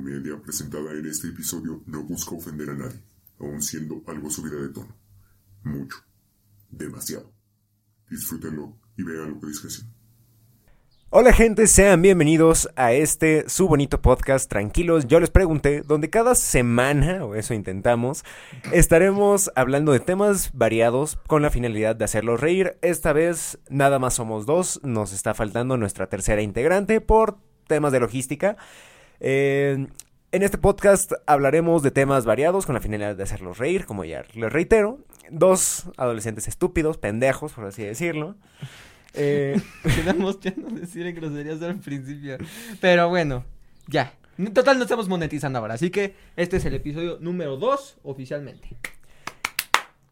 comedia presentada en este episodio no busca ofender a nadie, aun siendo algo subida de tono. Mucho. Demasiado. Disfrútenlo y véanlo con discreción. Hola gente, sean bienvenidos a este su bonito podcast Tranquilos, yo les pregunté, donde cada semana, o eso intentamos, estaremos hablando de temas variados con la finalidad de hacerlos reír. Esta vez nada más somos dos, nos está faltando nuestra tercera integrante por temas de logística. Eh, en este podcast hablaremos de temas variados con la finalidad de hacerlos reír, como ya les reitero. Dos adolescentes estúpidos, pendejos, por así decirlo. Eh, Quedamos ya no decir groserías al principio. Pero bueno, ya. Total no estamos monetizando ahora. Así que este es el episodio número 2 oficialmente.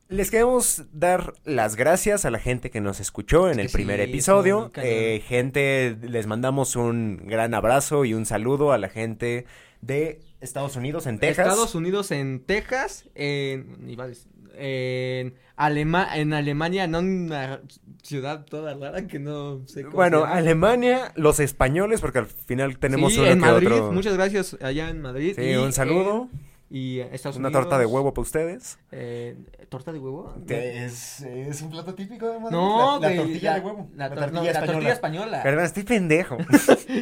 Les queremos dar las gracias a la gente que nos escuchó en Es el primer sí, episodio. Eh, gente, les mandamos un gran abrazo y un saludo a la gente de Estados Unidos, en Texas. Estados Unidos en Texas, en, iba a decir, en, Alema- en Alemania, no en una ciudad toda rara que no sé cómo Bueno. Alemania, los españoles, porque al final tenemos sí, uno en que Madrid, otro. muchas gracias allá en Madrid. Sí, y un saludo. Y Estados Una Unidos. torta de huevo para ustedes. eh, ¿Torta de huevo? Es, es un plato típico de Madrid. No, la, la güey, tortilla la- de huevo. La, tor- no, la tortilla española. Perdón, estoy pendejo.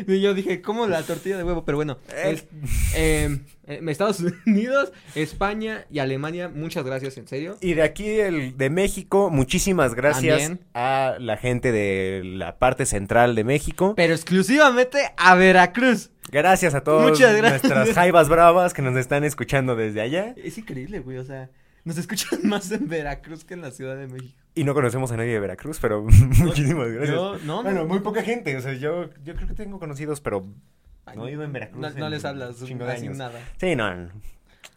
Y yo dije, ¿cómo la tortilla de huevo? Pero bueno, Eh. es- eh, eh, Estados Unidos, España y Alemania, muchas gracias, en serio. Y de aquí el, de México, muchísimas gracias También. a la gente de la parte central de México. Pero exclusivamente a Veracruz. Gracias a todos Muchas gracias. nuestras jaivas bravas que nos están escuchando desde allá. Es increíble, güey, o sea, nos escuchan más en Veracruz que en la Ciudad de México. Y no conocemos a nadie de Veracruz, pero muchísimas gracias. Yo, no, bueno, no, muy poca gente. O sea, yo, yo creo que tengo conocidos, pero Ay, no ido en Veracruz No, les hablas un chingo de años. nada. Sí, no, no.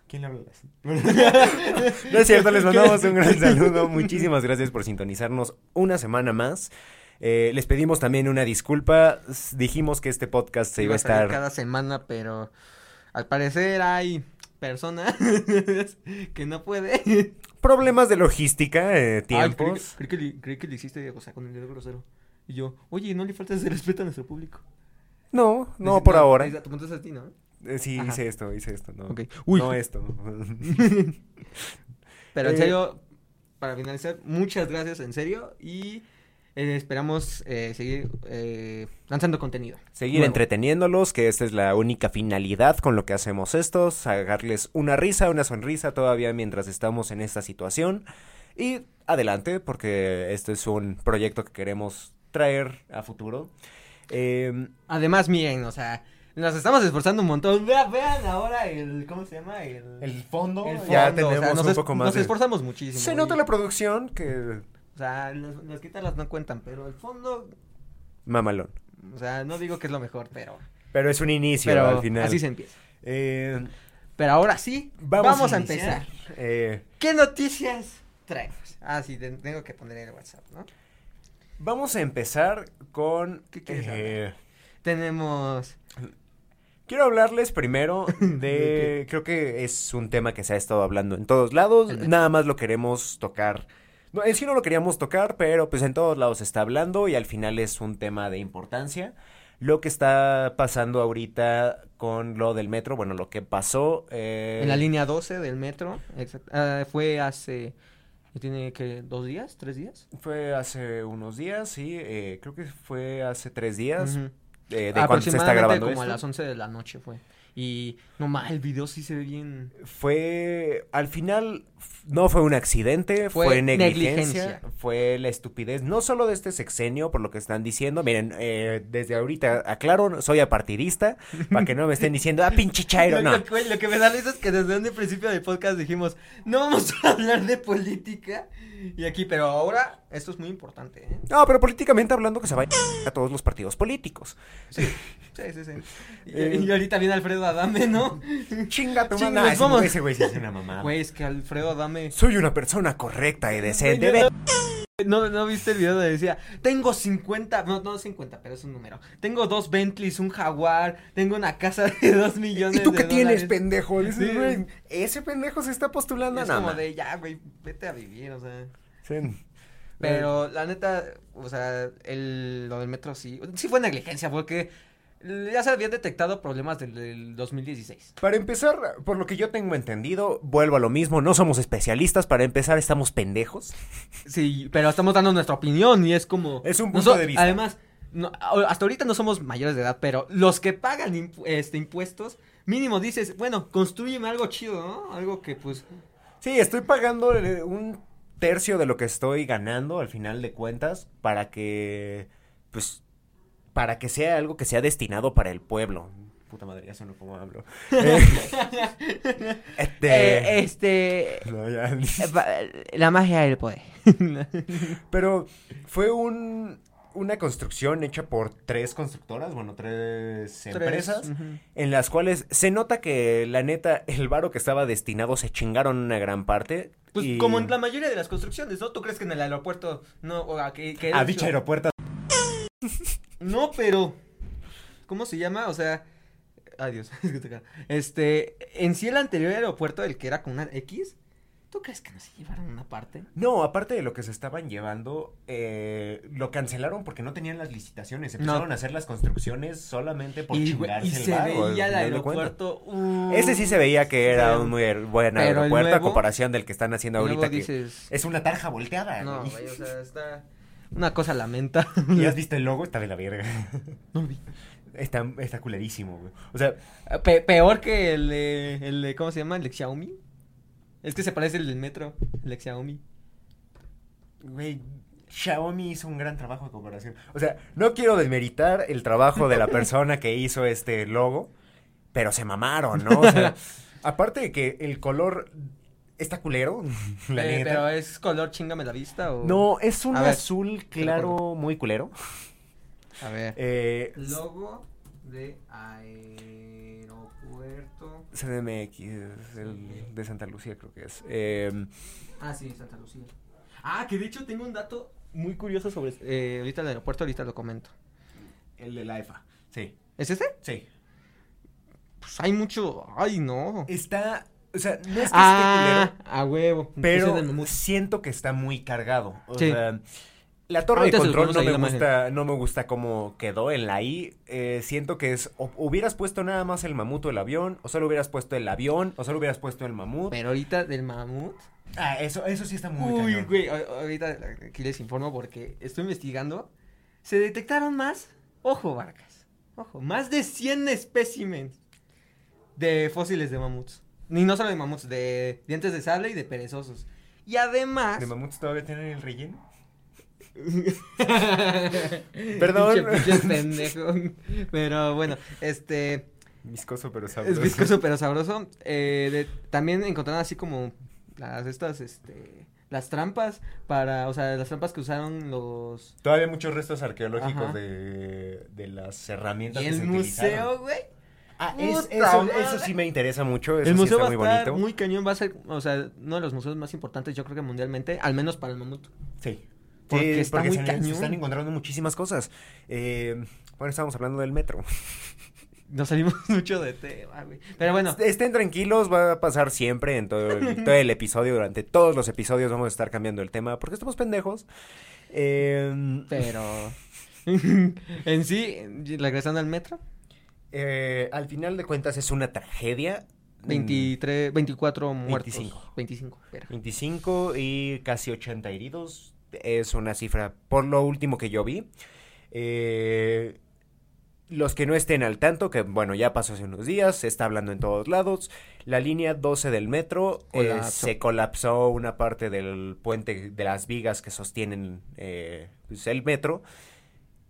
¿Quién le habla no es cierto, les mandamos un gran saludo. Muchísimas gracias por sintonizarnos una semana más. Eh, les pedimos también una disculpa. Dijimos que este podcast se iba a salir estar. cada semana, pero al parecer hay personas que no puede. Problemas de logística, eh, Ay, creí, que, tiempos. creí que le, creí que le hiciste, o sea, con el dedo grosero. Y yo, oye, no le faltas de respeto a nuestro público. No, no Dice, por ahora. Te preguntas a ti, ¿no? Eh, sí, Ajá. hice esto, hice esto. No, Ok. Uy, no esto. pero en Eh, serio, para finalizar, muchas gracias, en serio, y eh, esperamos eh, seguir eh, lanzando contenido. Seguir entreteniéndolos, que esta es la única finalidad con lo que hacemos esto, sacarles una risa, una sonrisa todavía mientras estamos en esta situación. Y adelante, porque este es un proyecto que queremos traer a futuro. Eh, Además, miren, o sea, nos estamos esforzando un montón. Vean, vean ahora el, ¿cómo se llama? El, fondo, el ya fondo, o sea, tenemos nos un es- poco más. Nos de- esforzamos muchísimo. Se nota y- la producción que... O sea, las, las guitarras no cuentan, pero el fondo, Mamalón. o sea, no digo que es lo mejor, pero, Pero es un inicio pero al final. así se empieza. Eh, Pero ahora sí, vamos, a, empezar. Eh, ¿Qué noticias traemos? Ah, sí, te- tengo que poner el WhatsApp, ¿no? Vamos a empezar con... ¿Qué quieres eh, Tenemos... Quiero hablarles primero de, creo que es un tema que se ha estado hablando en todos lados, nada más lo queremos tocar. No, en sí no lo queríamos tocar, pero pues en todos lados se está hablando y al final es un tema de importancia. Lo que está pasando ahorita con lo del metro, bueno, lo que pasó... eh, En la línea 12 del metro, exact- ah, fue hace... ¿Tiene que dos días? ¿Tres días? Fue hace unos días, sí, eh, creo que fue hace tres días, eh, de cuando se está grabando como a las 11 de la noche fue. Y no más, el video sí se ve bien. Fue, al final, no fue un accidente, fue, Fue negligencia, negligencia. fue la estupidez, no solo de este sexenio, por lo que están diciendo, miren, eh, desde ahorita, aclaro, soy apartidista, para que no me estén diciendo, ah, pinche chairo, no. lo que- lo que me da risa es que desde un principio del podcast dijimos, no vamos a hablar de política. Y aquí, pero ahora, esto es muy importante, ¿eh? No, pero políticamente hablando que se vaya a todos los partidos políticos. Sí, sí, sí. sí. Y, Eh. y ahorita viene Alfredo Adame, ¿no? Chinga tu Chinga, madre. vamos. ese güey sí es una mamada. Güey, es que Alfredo Adame... Soy una persona correcta y decente. Güey, Ve- ¿No, ¿No viste el video donde decía, tengo 50, no, no 50, pero es un número. Tengo dos Bentleys, un Jaguar, tengo una casa de dos millones ¿Y tú de qué tienes, dólares". pendejo? Dices, Sí. güey, ese pendejo se está postulando Es nada como más. de, ya, güey, vete a vivir, o sea. Sí. Pero la neta, o sea, el, lo del metro sí, sí fue negligencia, porque ya se habían detectado problemas del, del 2016. Para empezar, por lo que yo tengo entendido, vuelvo a lo mismo, no somos especialistas, para empezar estamos pendejos. Sí, pero estamos dando nuestra opinión y es como... Es un punto de vista. Además, no- hasta ahorita no somos mayores de edad, pero los que pagan impu- este, impuestos, mínimo dices, bueno, construyeme algo chido, ¿no? Algo que pues... Sí, estoy pagando eh, un tercio de lo que estoy ganando al final de cuentas para que, pues, para que sea algo que sea destinado para el pueblo. Puta madre, ya sonó como hablo. Eh, este... Eh, este... no, ya. La magia del poder. Pero fue un, una construcción hecha por tres constructoras, bueno, tres empresas, en las cuales se nota que la neta, el varo que estaba destinado se chingaron una gran parte. Pues y- como en la mayoría de las construcciones, ¿no? ¿Tú crees que en el aeropuerto no? O a que, que A dicho aeropuerto. No, pero. ¿Cómo se llama? O sea. Adiós. este. En sí, el anterior aeropuerto, el que era con una X. ¿Tú crees que no se llevaron una parte? No, aparte de lo que se estaban llevando, eh, lo cancelaron porque no tenían las licitaciones. Empezaron No. a hacer las construcciones solamente por y, chingarse y el veía de aeropuerto. uh, Ese sí se veía que era un muy her- buen aeropuerto a comparación del que están haciendo ahorita, que dices. es una tarja volteada. No, güey, o sea, está. Una cosa lamenta. ¿Y has visto el logo? Está de la verga. No lo vi. Está, está culerísimo, güey. O sea, Pe- peor que el de, el de. ¿Cómo se llama? El de Xiaomi. Es que se parece el del metro. El de Xiaomi. güey, Xiaomi hizo un gran trabajo de comparación. O sea, no quiero desmeritar el trabajo de la persona que hizo este logo, pero se mamaron, ¿no? O sea, aparte de que el color está culero, la Eh, neta. pero es color chingame la vista o. No, es un A ver, azul claro muy culero. A ver. Eh, Logo de aeropuerto. CDMX, el de Santa Lucía creo que es. Eh, Ah, sí, Santa Lucía. Ah, que de hecho tengo un dato muy curioso sobre eh, ahorita el aeropuerto, ahorita lo comento. el de la EFA, sí, ¿Es este? sí. Pues hay mucho. Ay, no. Está, o sea, no es que Ah, esté culero. a huevo. Pero siento que está muy cargado. O Sí. sea, la torre Ahorita de control no me gusta, no me gusta cómo quedó en la I. Eh, siento que es, o- hubieras puesto nada más el mamut o el avión, o solo hubieras puesto el avión, o solo hubieras puesto el mamut. Pero ahorita del mamut. Ah, eso, eso sí está muy Uy, cañón. güey. Ahorita aquí les informo porque estoy investigando. Se detectaron más. Ojo, Vargas. Ojo, más de 100 especímenes de fósiles de mamuts. Ni no solo de mamuts, de dientes de sable y de perezosos. Y además. ¿De mamuts todavía tienen el relleno? Perdón. Perdón. pendejo. Pero bueno, este. Viscoso pero Es sabroso. viscoso pero sabroso. Eh, de- también encontraron así como las estas, este, las trampas para, o sea, las trampas que usaron los. Todavía muchos restos arqueológicos de, de las herramientas Y que el se museo, güey. Ah, es- eso, sí me interesa mucho. Eso El sí museo está va a muy estar bonito. muy cañón, va a ser, o sea, uno de los museos más importantes, yo creo que mundialmente, al menos para el mamut. Sí. Porque Sí, está porque muy se, cañón. se están encontrando muchísimas cosas. Eh, bueno, estábamos hablando del metro. Nos salimos mucho de tema, güey. Pero bueno, Estén tranquilos, va a pasar siempre en todo el, todo el episodio. Durante todos los episodios vamos a estar cambiando el tema porque estamos pendejos. Eh, pero. en sí, regresando al metro, eh, al final de cuentas es una tragedia. 23, 24 muertos. 25. 25, espera. 25 y casi 80 heridos. Es una cifra por lo último que yo vi. Eh, los que no estén al tanto, que bueno, ya pasó hace unos días, se está hablando en todos lados. La línea 12 del metro eh, se colapsó una parte del puente de las vigas que sostienen eh, pues, el metro,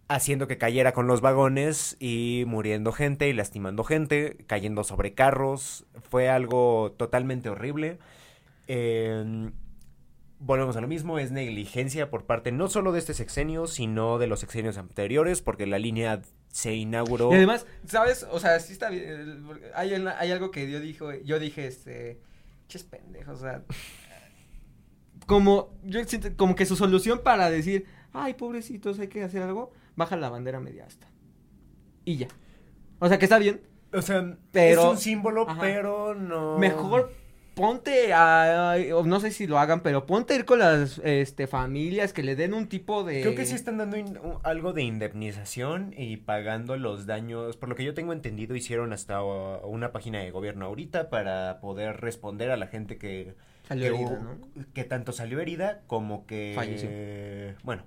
haciendo que cayera con los vagones y muriendo gente y lastimando gente, cayendo sobre carros. Fue algo totalmente horrible. Eh, volvemos a lo mismo, es negligencia por parte no solo de este sexenio, sino de los sexenios anteriores, porque la línea se inauguró. Y además, ¿sabes? O sea, sí está bien. el- Hay, hay algo que yo dijo, yo dije, este, ches pendejos, o sea, como, yo siento, como que su solución para decir, ay, pobrecitos, hay que hacer algo, baja la bandera media asta. Y ya. O sea, que está bien. o sea, pero- es un símbolo, Ajá. pero no. Mejor ponte a, no sé si lo hagan, pero ponte a ir con las este, familias que le den un tipo de... Creo que sí están dando in- algo de indemnización y pagando los daños. Por lo que yo tengo entendido, hicieron hasta uh, una página de gobierno ahorita para poder responder a la gente que, Salió que, herida, ¿no? que tanto salió herida como que... Falleció. Bueno,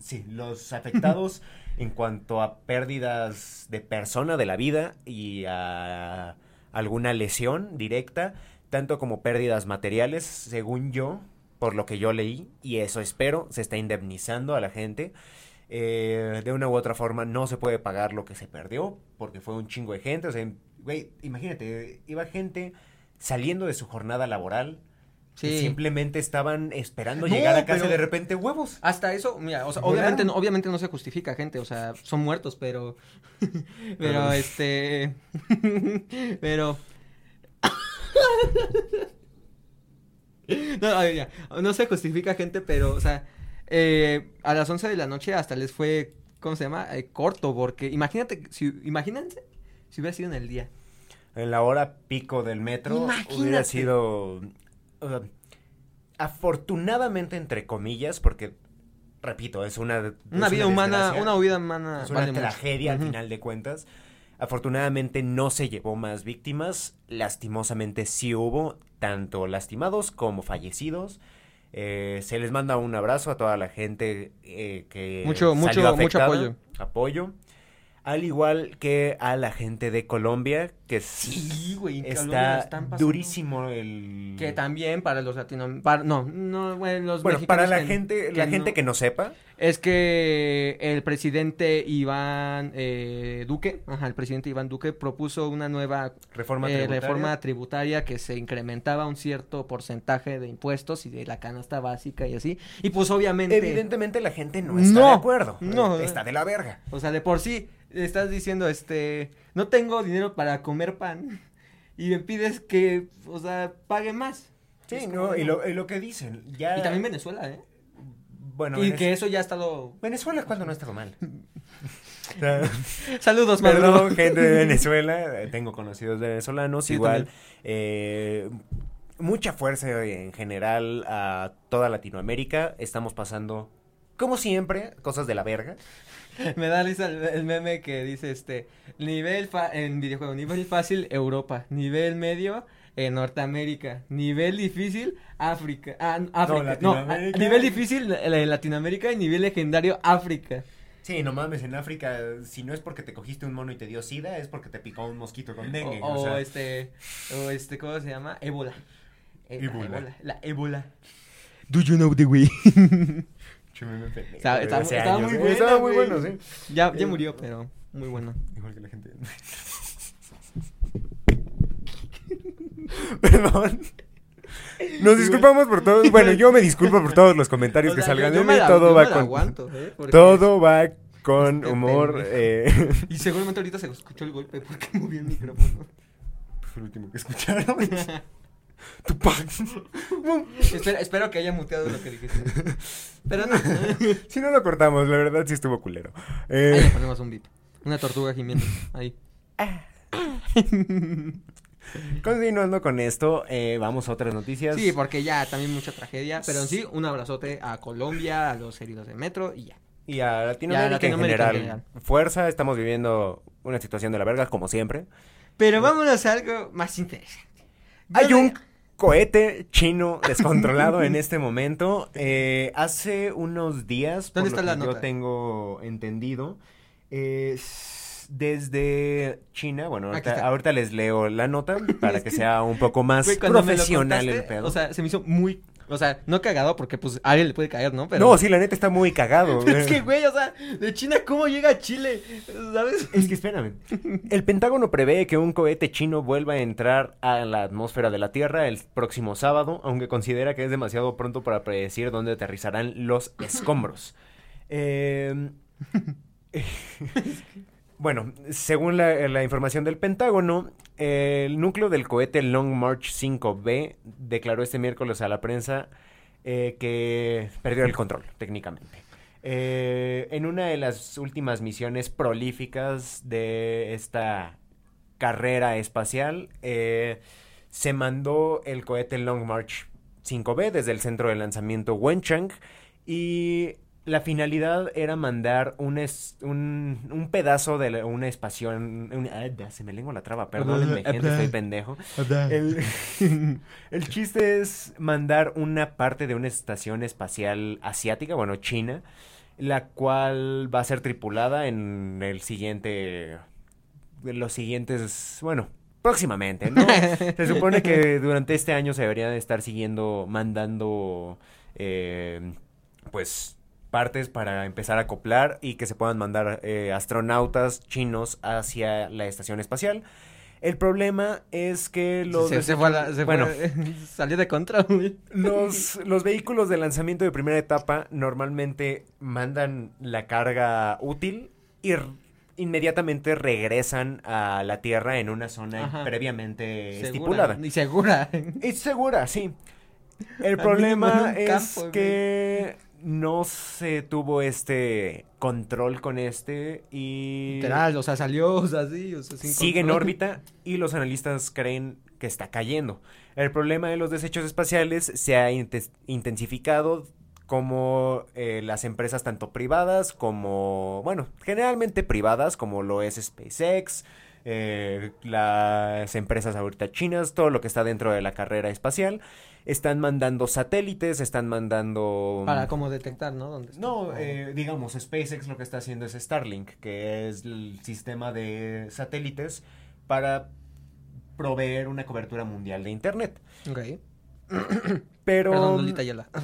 sí, los afectados en cuanto a pérdidas de persona de la vida y a alguna lesión directa, tanto como pérdidas materiales, según yo, por lo que yo leí, y eso espero, se está indemnizando a la gente. Eh, de una u otra forma no se puede pagar lo que se perdió, porque fue un chingo de gente. O sea, güey, imagínate, iba gente saliendo de su jornada laboral. Sí. simplemente estaban esperando No, llegar a casa y de repente huevos. Hasta eso, mira, o sea, obviamente no, obviamente no se justifica, gente, o sea, son muertos, pero, pero, este, pero, no, a ver, ya, no se justifica, gente, pero, o sea, eh, a las 11 de la noche hasta les fue, ¿cómo se llama? Eh, corto, porque imagínate, si, imagínense si hubiera sido en el día. En la hora pico del metro hubiera sido afortunadamente entre comillas porque repito es una es Una vida humana, una vida humana es una vale mucho. tragedia al final de cuentas afortunadamente no se llevó más víctimas lastimosamente sí hubo tanto lastimados como fallecidos Eh, se les manda un abrazo a toda la gente eh, que Mucho- mucho- salió mucho afectada. apoyo. apoyo al igual que a la gente de Colombia que Sí, güey, la está están durísimo el Que también para los latinoamericanos, no, no, bueno, los bueno para la que- gente la que gente no- que no sepa. Es que el presidente Iván eh, Duque, ajá, el presidente Iván Duque propuso una nueva reforma eh, tributaria. reforma tributaria que se incrementaba un cierto porcentaje de impuestos y de la canasta básica y así. Y pues obviamente, evidentemente la gente no está No, de acuerdo. no. está de la verga. O sea, de por sí estás diciendo, este, no tengo dinero para comer pan y me pides que, o sea, pague más. sí Es no y lo, y lo que dicen ya Y también Venezuela, ¿eh? bueno y Venez- que eso ya ha estado... Venezuela cuando no ha estado mal Saludos, Maduro. Perdón, gente de Venezuela, eh, tengo conocidos venezolanos, Sí, igual, eh, mucha fuerza en general a toda Latinoamérica, estamos pasando, como siempre, cosas de la verga. Me da risa el, el meme que dice este nivel fa- en videojuego, nivel fácil Europa, nivel medio en Norteamérica, nivel difícil África, ah, África, no, Latinoamérica. a- nivel difícil eh, Latinoamérica y nivel legendario África. Sí, no mames, en África, si no es porque te cogiste un mono y te dio sida, es porque te picó un mosquito con dengue. O, o o sea, este o este ¿cómo se llama? Ébola. Eh, la Ébola. ébola. La ébola. Do you know the way? buena, Estaba muy bueno, sí. ya ya Eh, murió, pero muy bueno. Igual que la gente. Perdón. Nos disculpamos por todos. Bueno, yo me disculpo por todos los comentarios O que salgan de mí. la- Todo va con. aguanto, ¿eh? Todo va con Este humor. pendejo. Eh... Y seguramente ahorita se escuchó el golpe porque moví el micrófono. Fue el último que escucharon. Tupac. espero, espero que haya muteado lo que dijiste. Pero no. si no lo cortamos, la verdad sí estuvo culero. Ahí le Eh, ponemos un beat. Una tortuga gimiendo. Ahí. continuando con esto, eh, vamos a otras noticias. Sí, porque ya también mucha tragedia. Pero sí, un abrazote a Colombia, a los heridos de metro y ya. Y a Latinoamérica, Latinoamérica en en, general. Fuerza, estamos viviendo una situación de la verga, como siempre. Pero vámonos a algo más interesante. Hay un cohete chino descontrolado en este momento. Eh, hace unos días, por ¿Dónde lo la que yo nota? tengo entendido, eh, desde China, bueno, ahorita, les leo la nota para que sea un poco más Güey, cuando me lo profesional el contaste, pedo. O sea, se me hizo muy. O sea, no cagado porque pues a alguien le puede caer, ¿no? Pero. No, sí, la neta está muy cagado. Es que, güey, o sea, de China, ¿cómo llega a Chile? ¿Sabes? Es que espérame. El Pentágono prevé que un cohete chino vuelva a entrar a la atmósfera de la Tierra el próximo sábado, aunque considera que es demasiado pronto para predecir dónde aterrizarán los escombros. Eh, bueno, según la, información del Pentágono, el núcleo del cohete Long March 5B declaró este miércoles a la prensa eh, que perdió el control, técnicamente. Eh, en una de las últimas misiones prolíficas de esta carrera espacial, eh, se mandó el cohete Long March 5B desde el centro de lanzamiento Wenchang y la finalidad era mandar un, es- un, un pedazo de la- una espación... un- ah, se me lengua la traba, perdónenme, gente, estoy pendejo. El, el chiste es mandar una parte de una estación espacial asiática, bueno, China, la cual va a ser tripulada en el siguiente... en los siguientes, bueno, próximamente, ¿no? Se supone que durante este año se debería de estar siguiendo, mandando, eh, pues, partes para empezar a acoplar y que se puedan mandar eh, astronautas chinos hacia la estación espacial. El problema es que los... se, se fue a la- se bueno, fue- salió de control, los, los vehículos de lanzamiento de primera etapa normalmente mandan la carga útil y inmediatamente regresan a la Tierra en una zona Ajá. previamente Segura, estipulada. Y segura. Es segura, sí. El problema es campo, que no se tuvo este control con este y Literal, o sea, salió, o sea, sí, o sea, sin sigue en órbita y los analistas creen que está cayendo. El problema de los desechos espaciales se ha intensificado como eh, las empresas tanto privadas como, bueno, generalmente privadas como lo es SpaceX, eh, las empresas ahorita chinas, todo lo que está dentro de la carrera espacial, están mandando satélites, están mandando... Para como detectar, ¿no? ¿Dónde está? No, eh, digamos, SpaceX lo que está haciendo es Starlink, que es el sistema de satélites para proveer una cobertura mundial de Internet. Ok. Pero Perdón, Lolita Ayala.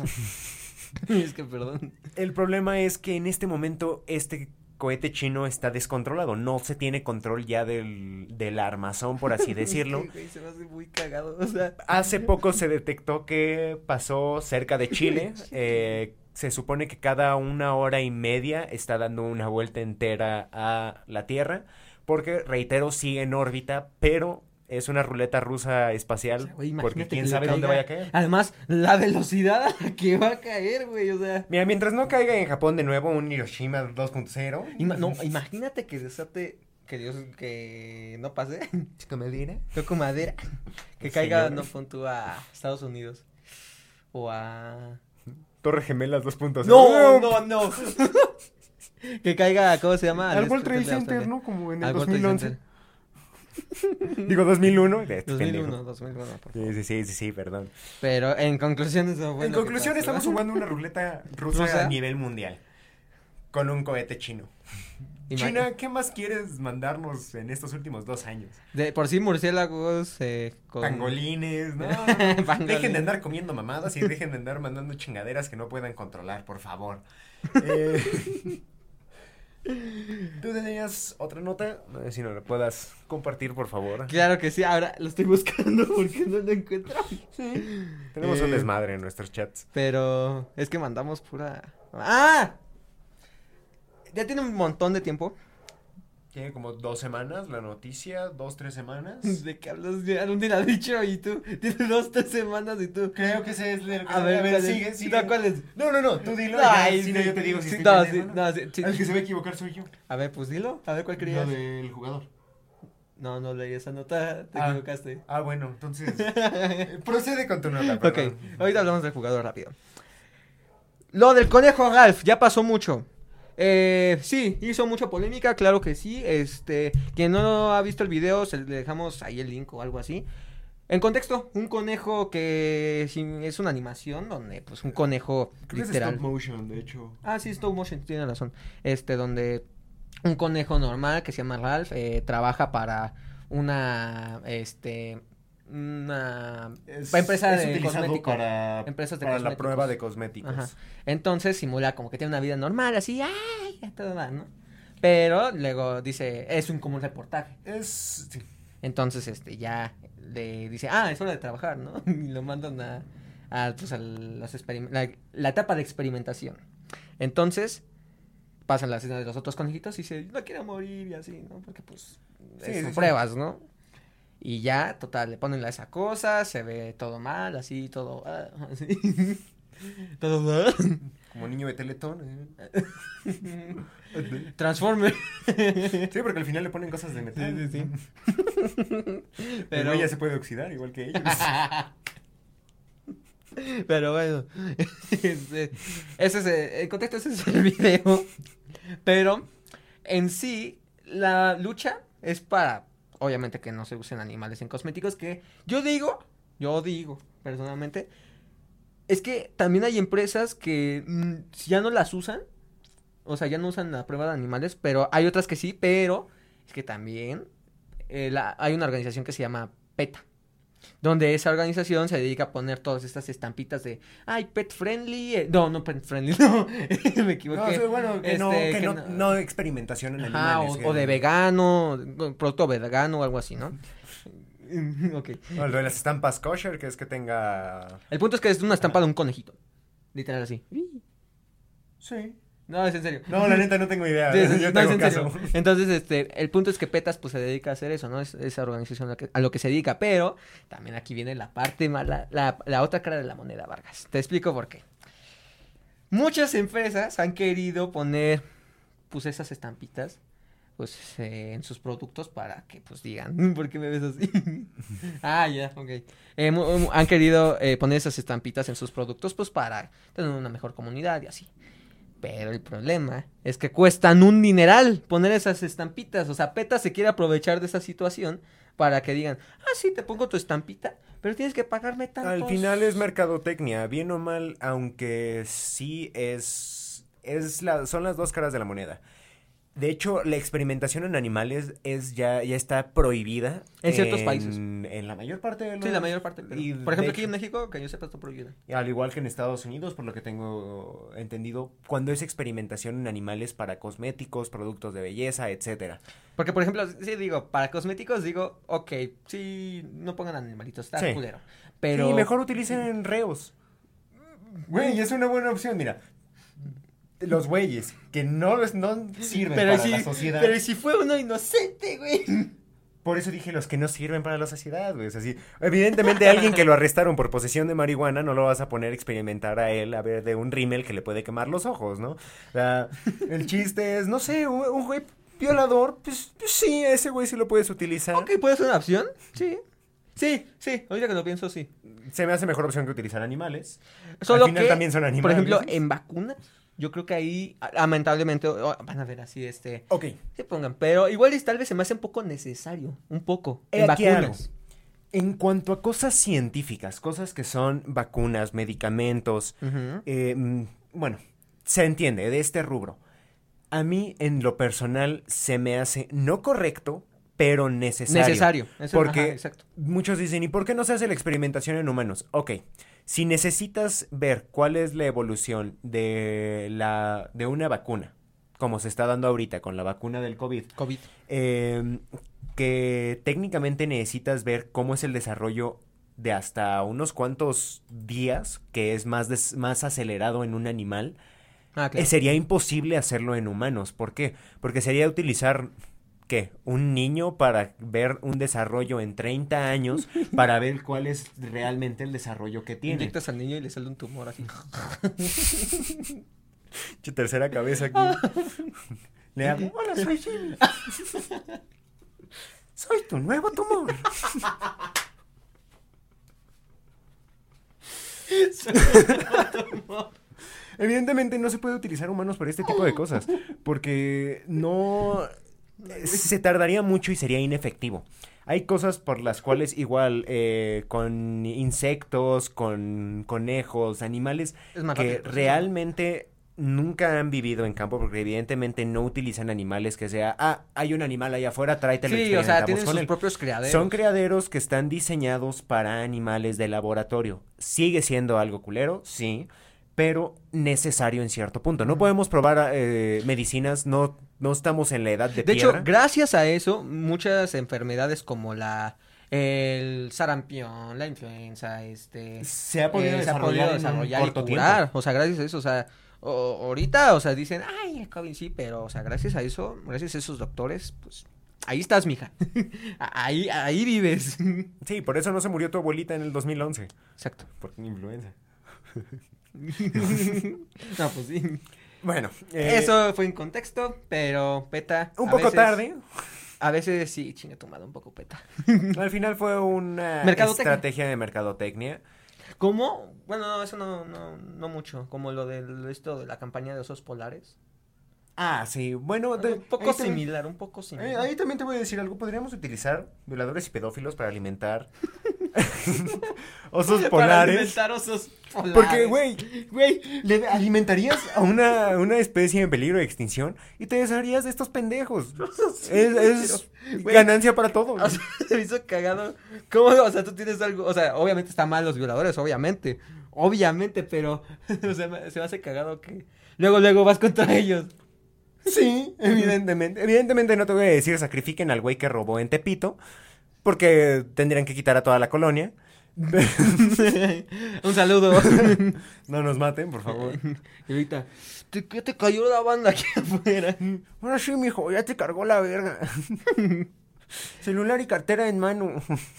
es que perdón. el problema es que en este momento este cohete chino está descontrolado, no se tiene control ya del, del armazón, por así decirlo. Es que, güey, se me hace muy cagado, o sea. Hace poco se detectó que pasó cerca de Chile. eh, se supone que cada una hora y media está dando una vuelta entera a la Tierra. Porque, reitero, sigue en órbita, pero es una ruleta rusa espacial. Güey, porque quién sabe dónde vaya a caer. Además, la velocidad a la que va a caer, güey, o sea. Mira, mientras no caiga en Japón de nuevo un Hiroshima 2.0. ima- no, imagínate que desate. Que Dios, que no pase. Chico Medina. Toco madera. Que caiga, Señor. no pon tú a Estados Unidos. O a. Torre Gemelas 2.0. No, no, no. que caiga, ¿cómo se llama? Al World Trade de Center. ¿no? Como en el Al World Trade 2011. Digo 2001. Este 2001, pendejo. 2001, por favor. Sí, sí, sí, sí, sí, perdón. Pero en conclusión, eso fue en conclusión, estamos jugando una ruleta rusa ¿Rusa? a nivel mundial. Con un cohete chino. China, ¿qué más quieres mandarnos en estos últimos dos años? De por sí, murciélagos. Eh, con... Pangolines, no. Pangolines. Dejen de andar comiendo mamadas y dejen de andar mandando chingaderas que no puedan controlar, por favor. Eh, ¿Tú tenías otra nota? No sé si no la puedas compartir, por favor. Claro que sí, ahora lo estoy buscando porque no lo encuentro. Tenemos un Eh, desmadre en nuestros chats. Pero es que mandamos pura. ¡Ah! Ya tiene un montón de tiempo. Tiene como dos semanas la noticia, dos, tres semanas. ¿De qué hablas? Te lo ha dicho y tú. Tienes dos, tres semanas y tú. Creo que ese es el A ver, ¿cuál es? sigue, sigue. No, ¿cuál es? No, no, no, tú dilo. Ay, si no, yo te digo si sí, no, sí, ¿no? no, sí. El que se va a equivocar soy yo. A ver, pues dilo. A ver cuál Lo querías. del jugador. No, no leí esa nota. Te Ah. equivocaste. Ah, bueno, entonces. eh, procede con tu nota, Ok, perdón. ahorita hablamos del jugador rápido. Lo del conejo Ralph, ya pasó mucho. Eh, sí, hizo mucha polémica, claro que sí. Este, quien no ha visto el video, se le dejamos ahí el link o algo así. En contexto, un conejo que es una animación donde, pues, un conejo Creo que es stop motion, de hecho. Ah, sí, stop motion, tiene razón. Este, donde un conejo normal que se llama Ralph eh, trabaja para una, este, una Es, empresa es de cosméticos. para, Empresas de para la prueba de cosméticos. Ajá. Entonces simula como que tiene una vida normal, así, ay, todo mal, ¿no? Pero luego dice, es un como un reportaje. Es. sí. Entonces, este, ya le dice, ah, es hora de trabajar, ¿no? Y lo mandan a, a, pues, a los experim- la, la etapa de experimentación. Entonces, pasan la escena de los otros conejitos y dice, no quiero morir y así, ¿no? Porque, pues, Sí, son sí, sí. pruebas, ¿no? Y ya, total, le ponen esa cosa, se ve todo mal, así, todo, ah, así. Todo. Como niño de Teletón. ¿eh? Transforme. Sí, porque al final le ponen cosas de metal. Sí, sí, Pero Pero- ella se puede oxidar igual que ellos. Pero bueno, este, ese es el, el contexto, ese es el video. Pero en sí, la lucha es para, obviamente, que no se usen animales en cosméticos. Que yo digo, yo digo, personalmente, es que también hay empresas que mm, ya no las usan. O sea, ya no usan la prueba de animales, pero hay otras que sí, pero es que también eh, hay una organización que se llama PETA donde esa organización se dedica a poner todas estas estampitas de, ay, pet friendly, eh, no, no pet friendly, no, me equivoqué. No, sí, bueno, que, no, Este, que que no, no- no experimentación en Ajá, animales. o, de vegano, no, producto vegano o algo así, ¿no? ok. O lo de las estampas kosher, que es que tenga... El punto es que es una estampa de un conejito. Literal así. Sí. No, es en serio. No, la neta no tengo idea. Sí, Yo no, te es hago en caso. serio. Entonces, este, el punto es que PETAS pues se dedica a hacer eso, ¿no? Es esa organización a, la que- a lo que se dedica, pero también aquí viene la parte mala, la, la otra cara de la moneda, Vargas. Te explico por qué. Muchas empresas han querido poner pues esas estampitas pues eh, en sus productos para que pues digan, ¿por qué me ves así? ah, ya, ok. Eh, han querido eh, poner esas estampitas en sus productos pues para tener una mejor comunidad y así. Pero el problema es que cuestan un dineral poner esas estampitas. O sea, PETA se quiere aprovechar de esa situación para que digan, ah, sí, te pongo tu estampita, pero tienes que pagarme tanto. Al final es mercadotecnia, bien o mal, aunque sí es, es la, son las dos caras de la moneda. De hecho, la experimentación en animales es ya, ya está prohibida. En ciertos países. En la mayor parte de los... Sí, la mayor parte. pero- y por ejemplo, aquí hecho- en México, que yo sepa, está prohibido. Al igual que en Estados Unidos, por lo que tengo entendido, cuando es experimentación en animales para cosméticos, productos de belleza, etcétera. Porque, por ejemplo, sí digo, para cosméticos digo, ok, sí, no pongan animalitos, está Sí. culero. Pero. Sí, mejor utilicen reos. Güey, es una buena opción, mira. Los güeyes que no, no sirven Pero para si, la sociedad. pero si fue uno inocente, güey. Por eso dije los que no sirven para la sociedad, güey. Es así. Evidentemente, alguien que lo arrestaron por posesión de marihuana no lo vas a poner a experimentar a él a ver de un rímel que le puede quemar los ojos, ¿no? O sea, el chiste es, no sé, un, un güey violador, pues, pues sí, ese güey sí lo puedes utilizar. Ok, puede ser una opción. Sí. Sí, sí, ahorita que lo pienso, sí. Se me hace mejor opción que utilizar animales. Solo Al final que, también son por animales. ejemplo, en vacunas, yo creo que ahí, lamentablemente, oh, van a ver así, este, Ok. se pongan, pero igual y tal vez se me hace un poco necesario, un poco, en vacunas. En cuanto a cosas científicas, cosas que son vacunas, medicamentos, eh, mm, bueno, se entiende de este rubro. A mí, en lo personal, se me hace no correcto, pero necesario. Necesario. Eso- Porque ajá, exacto. muchos dicen, ¿y por qué no se hace la experimentación en humanos? Ok, si necesitas ver cuál es la evolución de, la, de una vacuna, como se está dando ahorita con la vacuna del COVID, COVID. eh, que técnicamente necesitas ver cómo es el desarrollo de hasta unos cuantos días, que es más, des- más acelerado en un animal, Ah, eh, sería imposible hacerlo en humanos. ¿Por qué? Porque sería utilizar, ¿qué? Un niño para ver un desarrollo en 30 años, para ver cuál es realmente el desarrollo que tiene. Inyectas al niño y le sale un tumor así. Che, tercera cabeza aquí. Le hago, hola, soy Jimmy. soy tu nuevo tumor. Evidentemente no se puede utilizar humanos para este tipo de cosas, porque no se tardaría mucho y sería inefectivo. Hay cosas por las cuales igual eh, con insectos, con conejos, animales Es más que rápido realmente nunca han vivido en campo porque evidentemente no utilizan animales que sea, ah, hay un animal allá afuera, tráetelo y Sí, o sea, tienen sus él". propios criaderos. Son criaderos que están diseñados para animales de laboratorio. Sigue siendo algo culero, sí, pero necesario en cierto punto. No podemos probar eh, medicinas, no, no estamos en la edad de, De hecho, piedra. gracias a eso, muchas enfermedades como la el sarampión, la influenza, este se ha podido eh, se ha desarrollar, podido en un desarrollar y curar. tiempo. O sea, gracias a eso, o sea, o- ahorita, o sea, dicen, ay, el COVID sí, pero, o sea, gracias a eso, gracias a esos doctores, pues, ahí estás, mija. ahí, ahí vives. Sí, por eso no se murió tu abuelita en el 2011, Exacto. por influenza. no, pues sí. Bueno, eh, Eso fue en contexto, pero peta. Un poco veces- tarde. A veces sí, chinga tu madre, un poco peta. Al final fue una estrategia de mercadotecnia. ¿Cómo? Bueno, no, eso no, no, no mucho. Como lo del esto de la campaña de osos polares. Ah, sí. Bueno, de- un poco también- similar, un poco eh, similar. ahí también te voy a decir algo. Podríamos utilizar violadores y pedófilos para alimentar osos Para polares. alimentar osos polares. Porque, güey, Güey, le alimentarías a una, una especie en peligro de extinción y te desharías de estos pendejos. es es pero, güey, ganancia para todos. O sea, se me hizo cagado. ¿Cómo? O sea, tú tienes algo. O sea, obviamente está mal los violadores, obviamente. Obviamente, pero. O sea, me- se me hace cagado que. Luego, luego vas contra ellos. Sí, evidentemente. Evidentemente no te voy a decir sacrifiquen al güey que robó en Tepito, porque tendrían que quitar a toda la colonia. Un saludo. No nos maten, por favor. y ahorita. ¿te- ¿Qué te cayó la banda aquí afuera? Ahora sí, mijo, ya te cargó la verga. Celular y cartera en mano.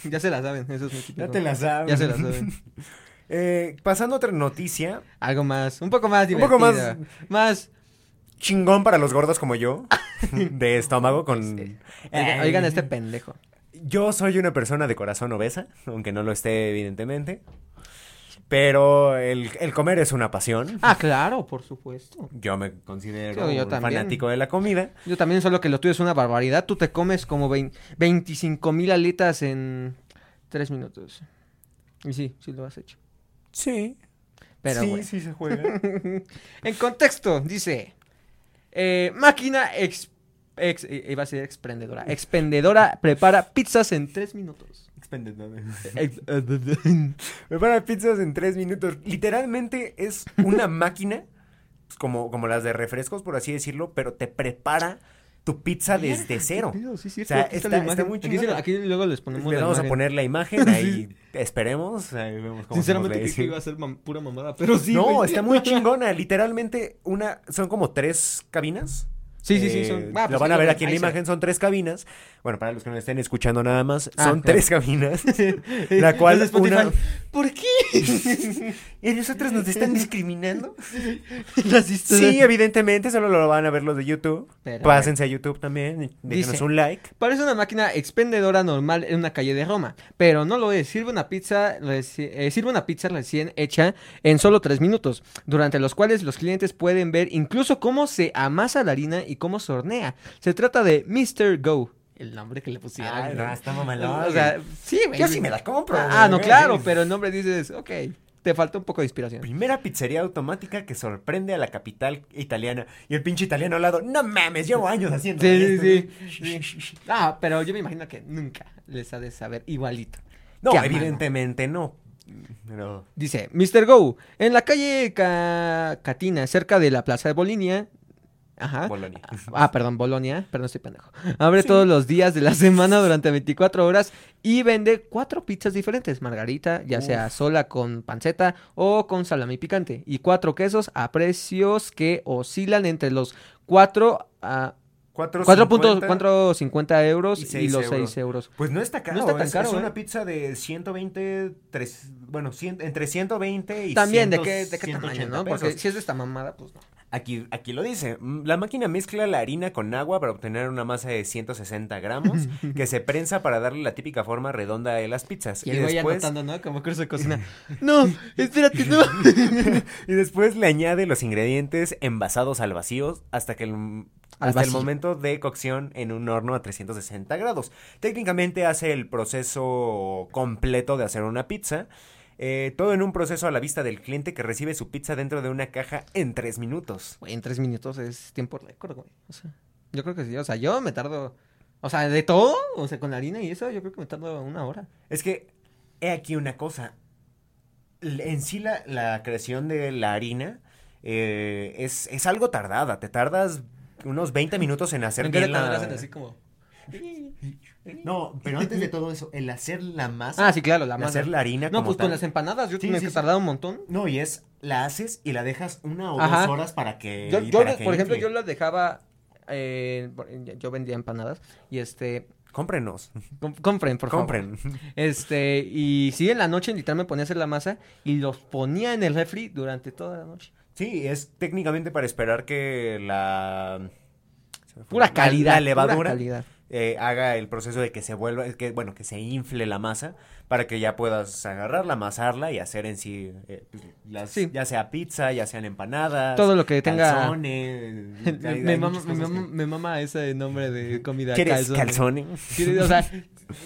Ya se la saben, eso es. Ya te la sabes. Ya se la saben. Eh, pasando a otra noticia, Algo más, un poco más Un poco más-. Más. chingón para los gordos como yo, de estómago con... Oigan, Eh, oigan este pendejo. Yo soy una persona de corazón obesa, aunque no lo esté evidentemente. Pero el, el comer es una pasión. Ah, claro, por supuesto. Yo me considero Sí, yo un también. fanático de la comida. Yo también, solo que lo tuyo es una barbaridad. Tú te comes como vein- 25 mil alitas en 3 minutos. Y sí, sí lo has hecho. Sí. Pero sí, bueno. sí se juega. En contexto, dice. eh, máquina ex, ex- eh, iba a ser expendedora. Expendedora prepara pizzas en 3 minutos. Ex- Prepara pizzas en tres minutos. Literalmente es una máquina, pues, como, como las de refrescos, por así decirlo, pero te prepara tu pizza desde cero. Sí, sí, O sea, aquí está- la está muy Aquí, aquí luego les ponemos la vamos a imagen. poner la imagen ahí. Esperemos. ahí vemos cómo Sinceramente creí que iba a ser mam- pura mamada, pero sí. no, güey. está muy chingona. Literalmente, una, son como tres cabinas. Sí, sí, sí. Eh, Son... Ah, lo pues van a ver aquí en la imagen, son tres cabinas. Bueno, para los que no estén escuchando nada más, Ah, son claro. tres cabinas. la cual Spotify, una... ¿Por qué? ¿Y nosotros nos están discriminando? Sí, evidentemente, solo lo van a ver los de YouTube. Pero Pásense a YouTube también, y déjenos Dice- un like. Parece una máquina expendedora normal en una calle de Roma, pero no lo es. Sirve una pizza, eh, sirve una pizza recién hecha en solo tres minutos, durante los cuales los clientes pueden ver incluso cómo se amasa la harina y cómo se hornea. Se trata de Mr. Go. El nombre que le pusieron. Ay, ¿no? está mamalón, O sea, sí, güey. Yo sí me la compro. Ah, no, claro, pero el nombre dices, ok, te falta un poco de inspiración. Primera pizzería automática que sorprende a la capital italiana. Y el pinche italiano al lado, no mames, llevo años haciendo Sí, esto. sí, sí. Ah, pero yo me imagino que nunca les ha de saber igualito. No, evidentemente no. Pero... Dice, Mr. Go, en la calle Ca- Catina, cerca de la Plaza de Bolinia. Ajá. Bolonia. Ah, perdón, Bolonia, perdón, estoy pendejo. Abre todos los días de la semana durante 24 horas y vende cuatro pizzas diferentes. Margarita, ya sea sola con panceta o con salami picante. Y cuatro quesos a precios que oscilan entre los 4 a 4.50. 4.50 euros y los euros. 6 euros. Pues no está caro. No está tan es, caro, es ¿eh? una pizza de 120, tres- bueno, cien- entre 120 y También, ¿de 100, qué, de qué tamaño, 180 no? Porque si es de esta mamada, pues no. Aquí, aquí lo dice. Mm, La máquina mezcla la harina con agua para obtener una masa de 160 gramos que se prensa para darle la típica forma redonda de las pizzas. Y Y, después, anotando, ¿no? Como curso de cocina. No, espérate, no. y después le añade los ingredientes envasados al vacío hasta que el, hasta el momento de cocción en un horno a 360 grados. Técnicamente hace el proceso completo de hacer una pizza. Eh, todo en un proceso a la vista del cliente que recibe su pizza dentro de una caja en tres minutos. Güey, en tres minutos es tiempo récord, güey. O sea, yo creo que sí. O sea, yo me tardo. O sea, de todo, o sea, con la harina y eso, yo creo que me tardo una hora. Es que, he aquí una cosa. En sí la, la creación de la harina eh, es, es algo tardada. Te tardas unos 20 minutos en hacer bien la... así como. No, pero antes de todo eso, el hacer la masa, Ah, sí, claro, la el masa. hacer la harina No, como pues con las empanadas, yo Sí, me sí, he sí. tardado un montón. No, y es, la haces y la dejas una o Ajá. dos horas para que... Yo, y yo para le- que por ejemplo, yo las dejaba. eh, yo vendía empanadas y este. Cómprenos. Com- compren, por favor. Compren. Este, y sí, en la noche literal me ponía a hacer la masa y los ponía en el refri durante toda la noche. Sí, es técnicamente para esperar que la... Pura calidad. La pura levadura calidad. Eh, haga el proceso de que se vuelva, que bueno, que se infle la masa para que ya puedas agarrarla, amasarla y hacer en sí, eh, las, Sí. ya sea pizza, ya sean empanadas, Todo lo que tenga- calzones, hay- hay me, mama, muchas me, cosas mama, que- me mama ese nombre de comida. ¿Quieres calzone.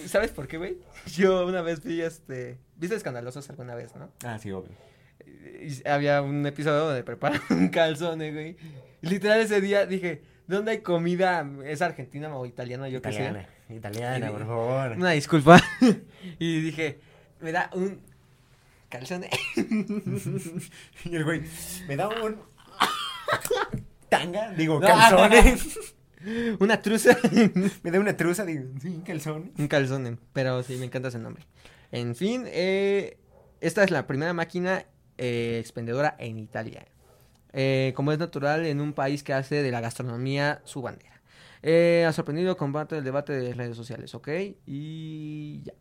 ¿sabes por qué, güey? Yo una vez vi este. ¿Viste Escandalosos alguna vez, no? Ah, sí, obvio. Y había un episodio donde preparan un calzone, güey. Literal ese día dije, ¿dónde hay comida? ¿Es argentina o italiana? Yo qué sé. Italiana, italiana, Y- por favor. Una disculpa. y dije, me da un calzone. Y el güey, me da un tanga, digo, No. calzones. una truza. me da una truza, digo, sí, calzones. un calzone. Pero sí, me encanta ese nombre. En fin, eh, esta es la primera máquina eh, expendedora en Italia. Eh, como es natural en un país que hace de la gastronomía su bandera. Eh, ha sorprendido con parte del debate de redes sociales, ¿ok? Y ya.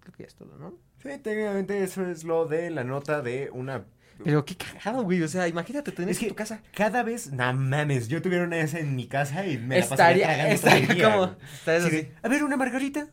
Creo que ya es todo, ¿no? Sí, técnicamente eso es lo de la nota de una Pero qué cagado, güey. O sea, imagínate tener Es eso en que tu casa. cada vez, no mames, yo tuviera una de esas en mi casa y me la pasaría Estaría, todo el estaría día, como. ¿Sabes Así de, a ver una margarita,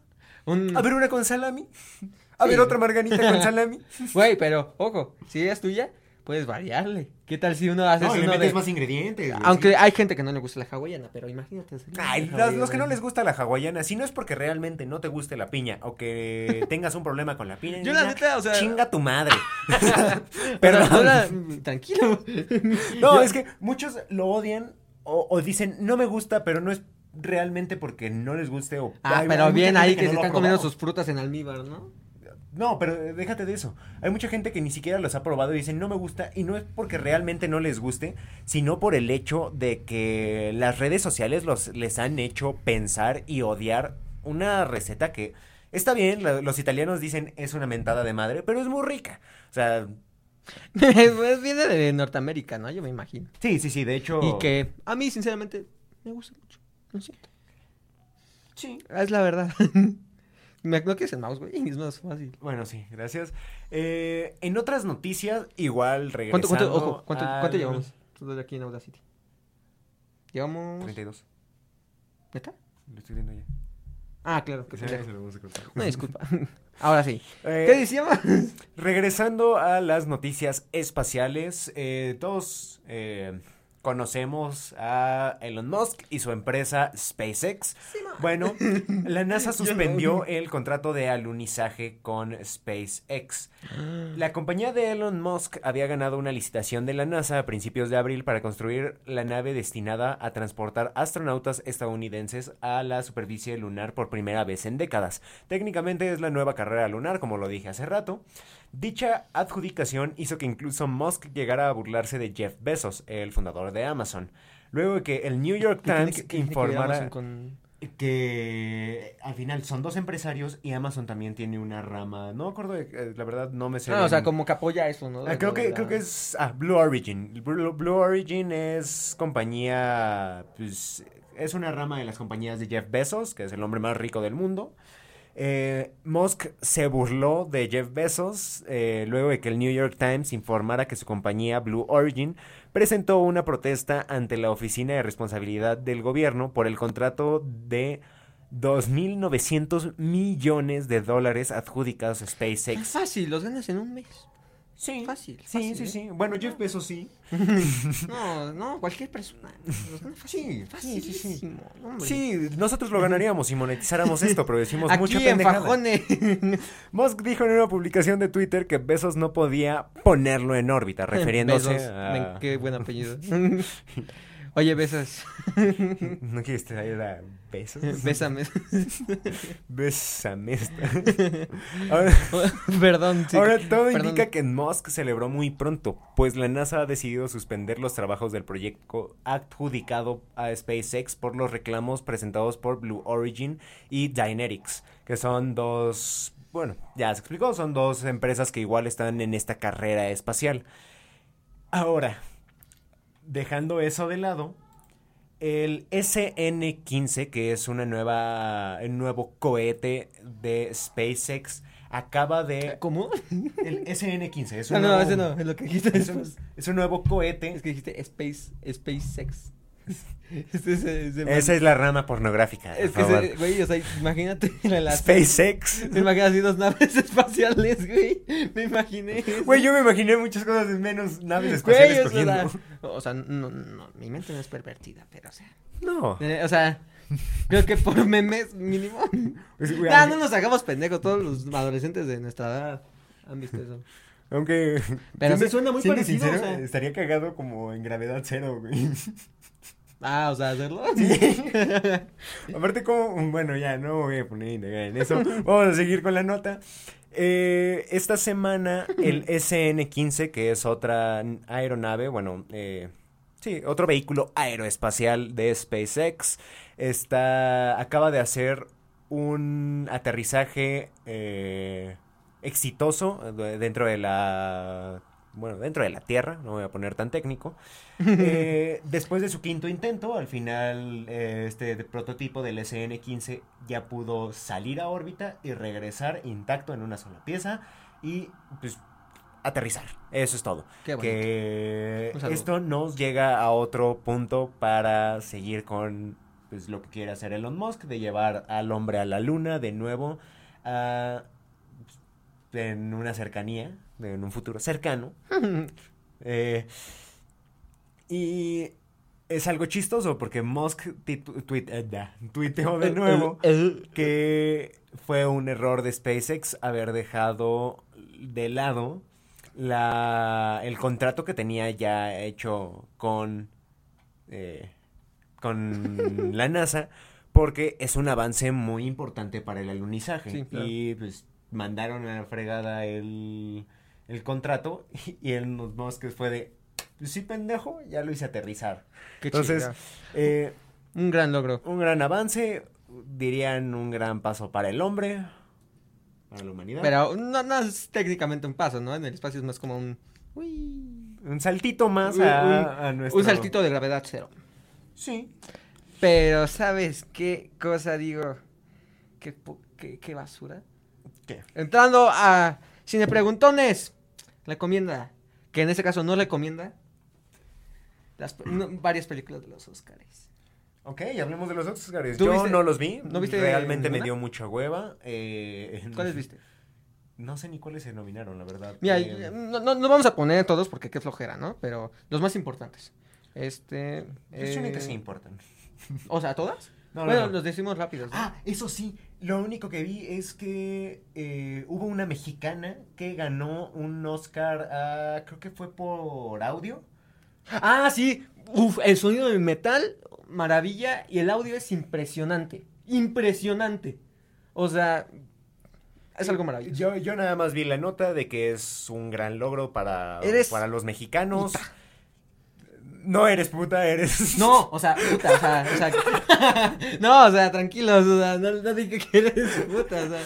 Un... a ver una con salami, a Sí. ver otra margarita con salami. Güey, pero, ojo, si ella es tuya, puedes variarle. ¿Qué tal si uno hace No, le uno metes de... más ingredientes. güey, Aunque sí. hay gente que no le gusta la hawaiana, pero imagínate. Ay, los, que no les gusta la hawaiana, si no es porque realmente no te guste la piña o que tengas un problema con la piña, Yo la neta, o sea- chinga tu madre. Pero Perdón. no la- Tranquilo. No, Yo- es que muchos lo odian o, o dicen, no me gusta, pero no es realmente porque no les guste o... Ah, pero bien ahí que, no se están comiendo sus frutas en almíbar, ¿no? No, pero eh, déjate de eso. Hay mucha gente que ni siquiera los ha probado y dicen no me gusta y no es porque realmente no les guste, sino por el hecho de que las redes sociales los, les han hecho pensar y odiar una receta que está bien, la- los italianos dicen es una mentada de madre, pero es muy rica. O sea, pues viene de Norteamérica, ¿no? Yo me imagino. sí, sí, sí, de hecho... Y que a mí, sinceramente, me gusta mucho. Lo siento. Sí. Es la verdad. me no quieres el mouse, güey. Es más fácil. Bueno, sí, gracias. Eh, en otras noticias, igual ¿Cuánto, regresando cuánto, ojo, cuánto, al- cuánto llevamos? Todo aquí en Audacity. Llevamos. 32. ¿Neta? Lo estoy viendo ya. Ah, claro, qué Sí, se lo vamos a. Una disculpa. Ahora sí. Eh, ¿Qué decíamos? Regresando a las noticias espaciales, eh, todos eh, conocemos a Elon Musk y su empresa SpaceX. Bueno, la NASA suspendió el contrato de alunizaje con SpaceX. La compañía de Elon Musk había ganado una licitación de la NASA a principios de abril para construir la nave destinada a transportar astronautas estadounidenses a la superficie lunar por primera vez en décadas. Técnicamente es la nueva carrera lunar, como lo dije hace rato. Dicha adjudicación hizo que incluso Musk llegara a burlarse de Jeff Bezos, el fundador de Amazon. Luego de que el New York ¿Qué tiene Times qué informara que al final son dos empresarios y Amazon también tiene una rama. No me acuerdo, de- eh, la verdad no me sé. Ah, o sea, como que apoya eso, ¿no? Ah, creo que, creo que es ah, Blue Origin. Blue, Blue Origin es compañía, pues, es una rama de las compañías de Jeff Bezos, que es el hombre más rico del mundo. Eh, Musk se burló de Jeff Bezos eh, luego de que el New York Times informara que su compañía Blue Origin presentó una protesta ante la Oficina de Responsabilidad del Gobierno por el contrato de 2.900 millones de dólares adjudicados a Es SpaceX. fácil, los ganas en un mes. Sí, Fácil, Sí, fácil, sí, ¿eh? sí. Bueno, Jeff Bezos sí. No, no, cualquier persona. Gana fácil. Sí, sí, sí, sí. Sí, nosotros lo ganaríamos si monetizáramos esto, pero decimos Aquí mucha en. Fajones. Musk dijo en una publicación de Twitter que Bezos no podía ponerlo en órbita, refiriéndose a... Qué buen apellido. Oye, besas. ¿No quieres traer a Bezos? Bésame. Bésame. Ahora, Perdón, sí. ahora todo Perdón. indica que Musk celebró muy pronto, pues la NASA ha decidido suspender los trabajos del proyecto adjudicado a SpaceX por los reclamos presentados por Blue Origin y Dynetics, que son dos, bueno, ya se explicó, son dos empresas que igual están en esta carrera espacial. Ahora, dejando eso de lado, El SN-15, que es una nueva, un nuevo cohete de SpaceX, acaba de... ¿Cómo? El SN-15 es No, un no, nuevo- ese no, es lo que dijiste es un, es un nuevo cohete. Es que dijiste Space, SpaceX. Este es, es, es- Esa es la rama pornográfica. Es que, güey, o sea, imagínate la, la SpaceX. Me imagino así dos naves espaciales, güey. Me imaginé. eso. Güey, yo me imaginé muchas cosas menos naves Güey, espaciales o sea, cogiendo. o sea, no, no, mi mente no es pervertida, pero o sea. No. eh, o sea, creo que por memes mínimo. Pues, güey, Ya, aunque- no nos hagamos pendejos, todos los adolescentes de nuestra edad han visto eso. Aunque. Pero sí siendo- suena muy parecido, sincero, o sea. Estaría cagado como en gravedad cero, güey. Ah, o sea, hacerlo. Aparte, como. Bueno, ya, no voy a poner en eso. Vamos a seguir con la nota. Eh, esta semana, el SN-15, que es otra aeronave, bueno, eh, sí, otro vehículo aeroespacial de SpaceX, está, acaba de hacer un aterrizaje eh, exitoso de- dentro de la, bueno, dentro de la Tierra, no voy a poner tan técnico. Eh, después de su quinto intento, al final eh, este prototipo del SN-15 ya pudo salir a órbita y regresar intacto en una sola pieza y pues aterrizar. Eso es todo. Qué. Que esto nos llega a otro punto para seguir con pues, lo que quiere hacer Elon Musk, de llevar al hombre a la luna de nuevo a, en una cercanía, en un futuro cercano. Eh, y es algo chistoso porque Musk eh, tuiteó de nuevo que fue un error de SpaceX haber dejado de lado la, el contrato que tenía ya hecho con, eh, con la NASA porque es un avance muy importante para el alunizaje. Sí, claro. Y pues mandaron a la fregada el, el contrato y el Musk fue de, "Pues sí pendejo, ya lo hice aterrizar. Qué Entonces, eh, Un gran logro. un gran avance, dirían un gran paso para el hombre, para la humanidad. Pero no, no es técnicamente un paso, ¿no? En el espacio es más como un. Uy. un saltito más Un- a, un- a nuestro... Un saltito de gravedad cero. Sí. Pero, ¿sabes qué cosa digo? ¿Qué, qué, qué basura? ¿Qué? Entrando a Cine Preguntones. Recomienda. Que en este caso no recomienda. Las, no, varias películas de los Oscars. Ok, hablemos de los Oscars. ¿Tú Yo viste- no los vi. no viste Realmente me dio mucha hueva. eh, ¿Cuáles viste? No sé ni cuáles se nominaron, la verdad. Mira, Eh, no, no, no vamos a poner todos porque qué flojera, ¿no? Pero los más importantes. Este. pues yo ni que eh, sí importan. O sea, ¿todas? No, no, bueno, no. los decimos rápidos. ¿no? Ah, eso sí, lo único que vi es que eh, hubo una mexicana que ganó un Oscar, a- creo que fue por audio. Ah, sí. Uf, el sonido del metal, maravilla. Y el audio es impresionante. Impresionante. O sea, es algo maravilloso. Yo, yo nada más vi la nota de que es un gran logro para, Eres para los mexicanos. No eres puta, eres... No, o sea, puta, o sea, o sea, no, o sea, tranquilos, o sea, no, no dije que eres puta, o sea,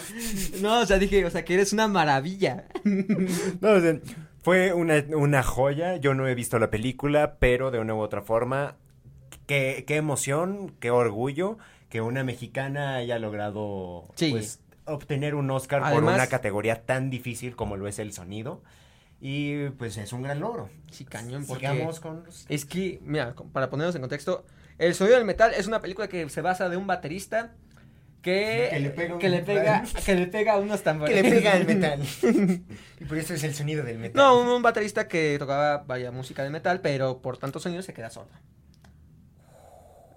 no, o sea, dije, o sea, que eres una maravilla. No, o sea, fue una, una joya. Yo no he visto la película, pero de una u otra forma, qué, qué emoción, qué orgullo que una mexicana haya logrado Sí. pues, obtener un Oscar por una categoría tan difícil como lo es el sonido. Y pues es un gran logro. Sí, cañón, porque Sigamos con los- es que, mira, para ponernos en contexto, El sonido del metal es una película que se basa de un baterista que, Que le pega que le pega, que le pega unos tambores. Que le pega al metal. y por eso es el sonido del metal. No, un, un baterista que tocaba vaya música de metal, pero por tantos sonidos se queda sordo.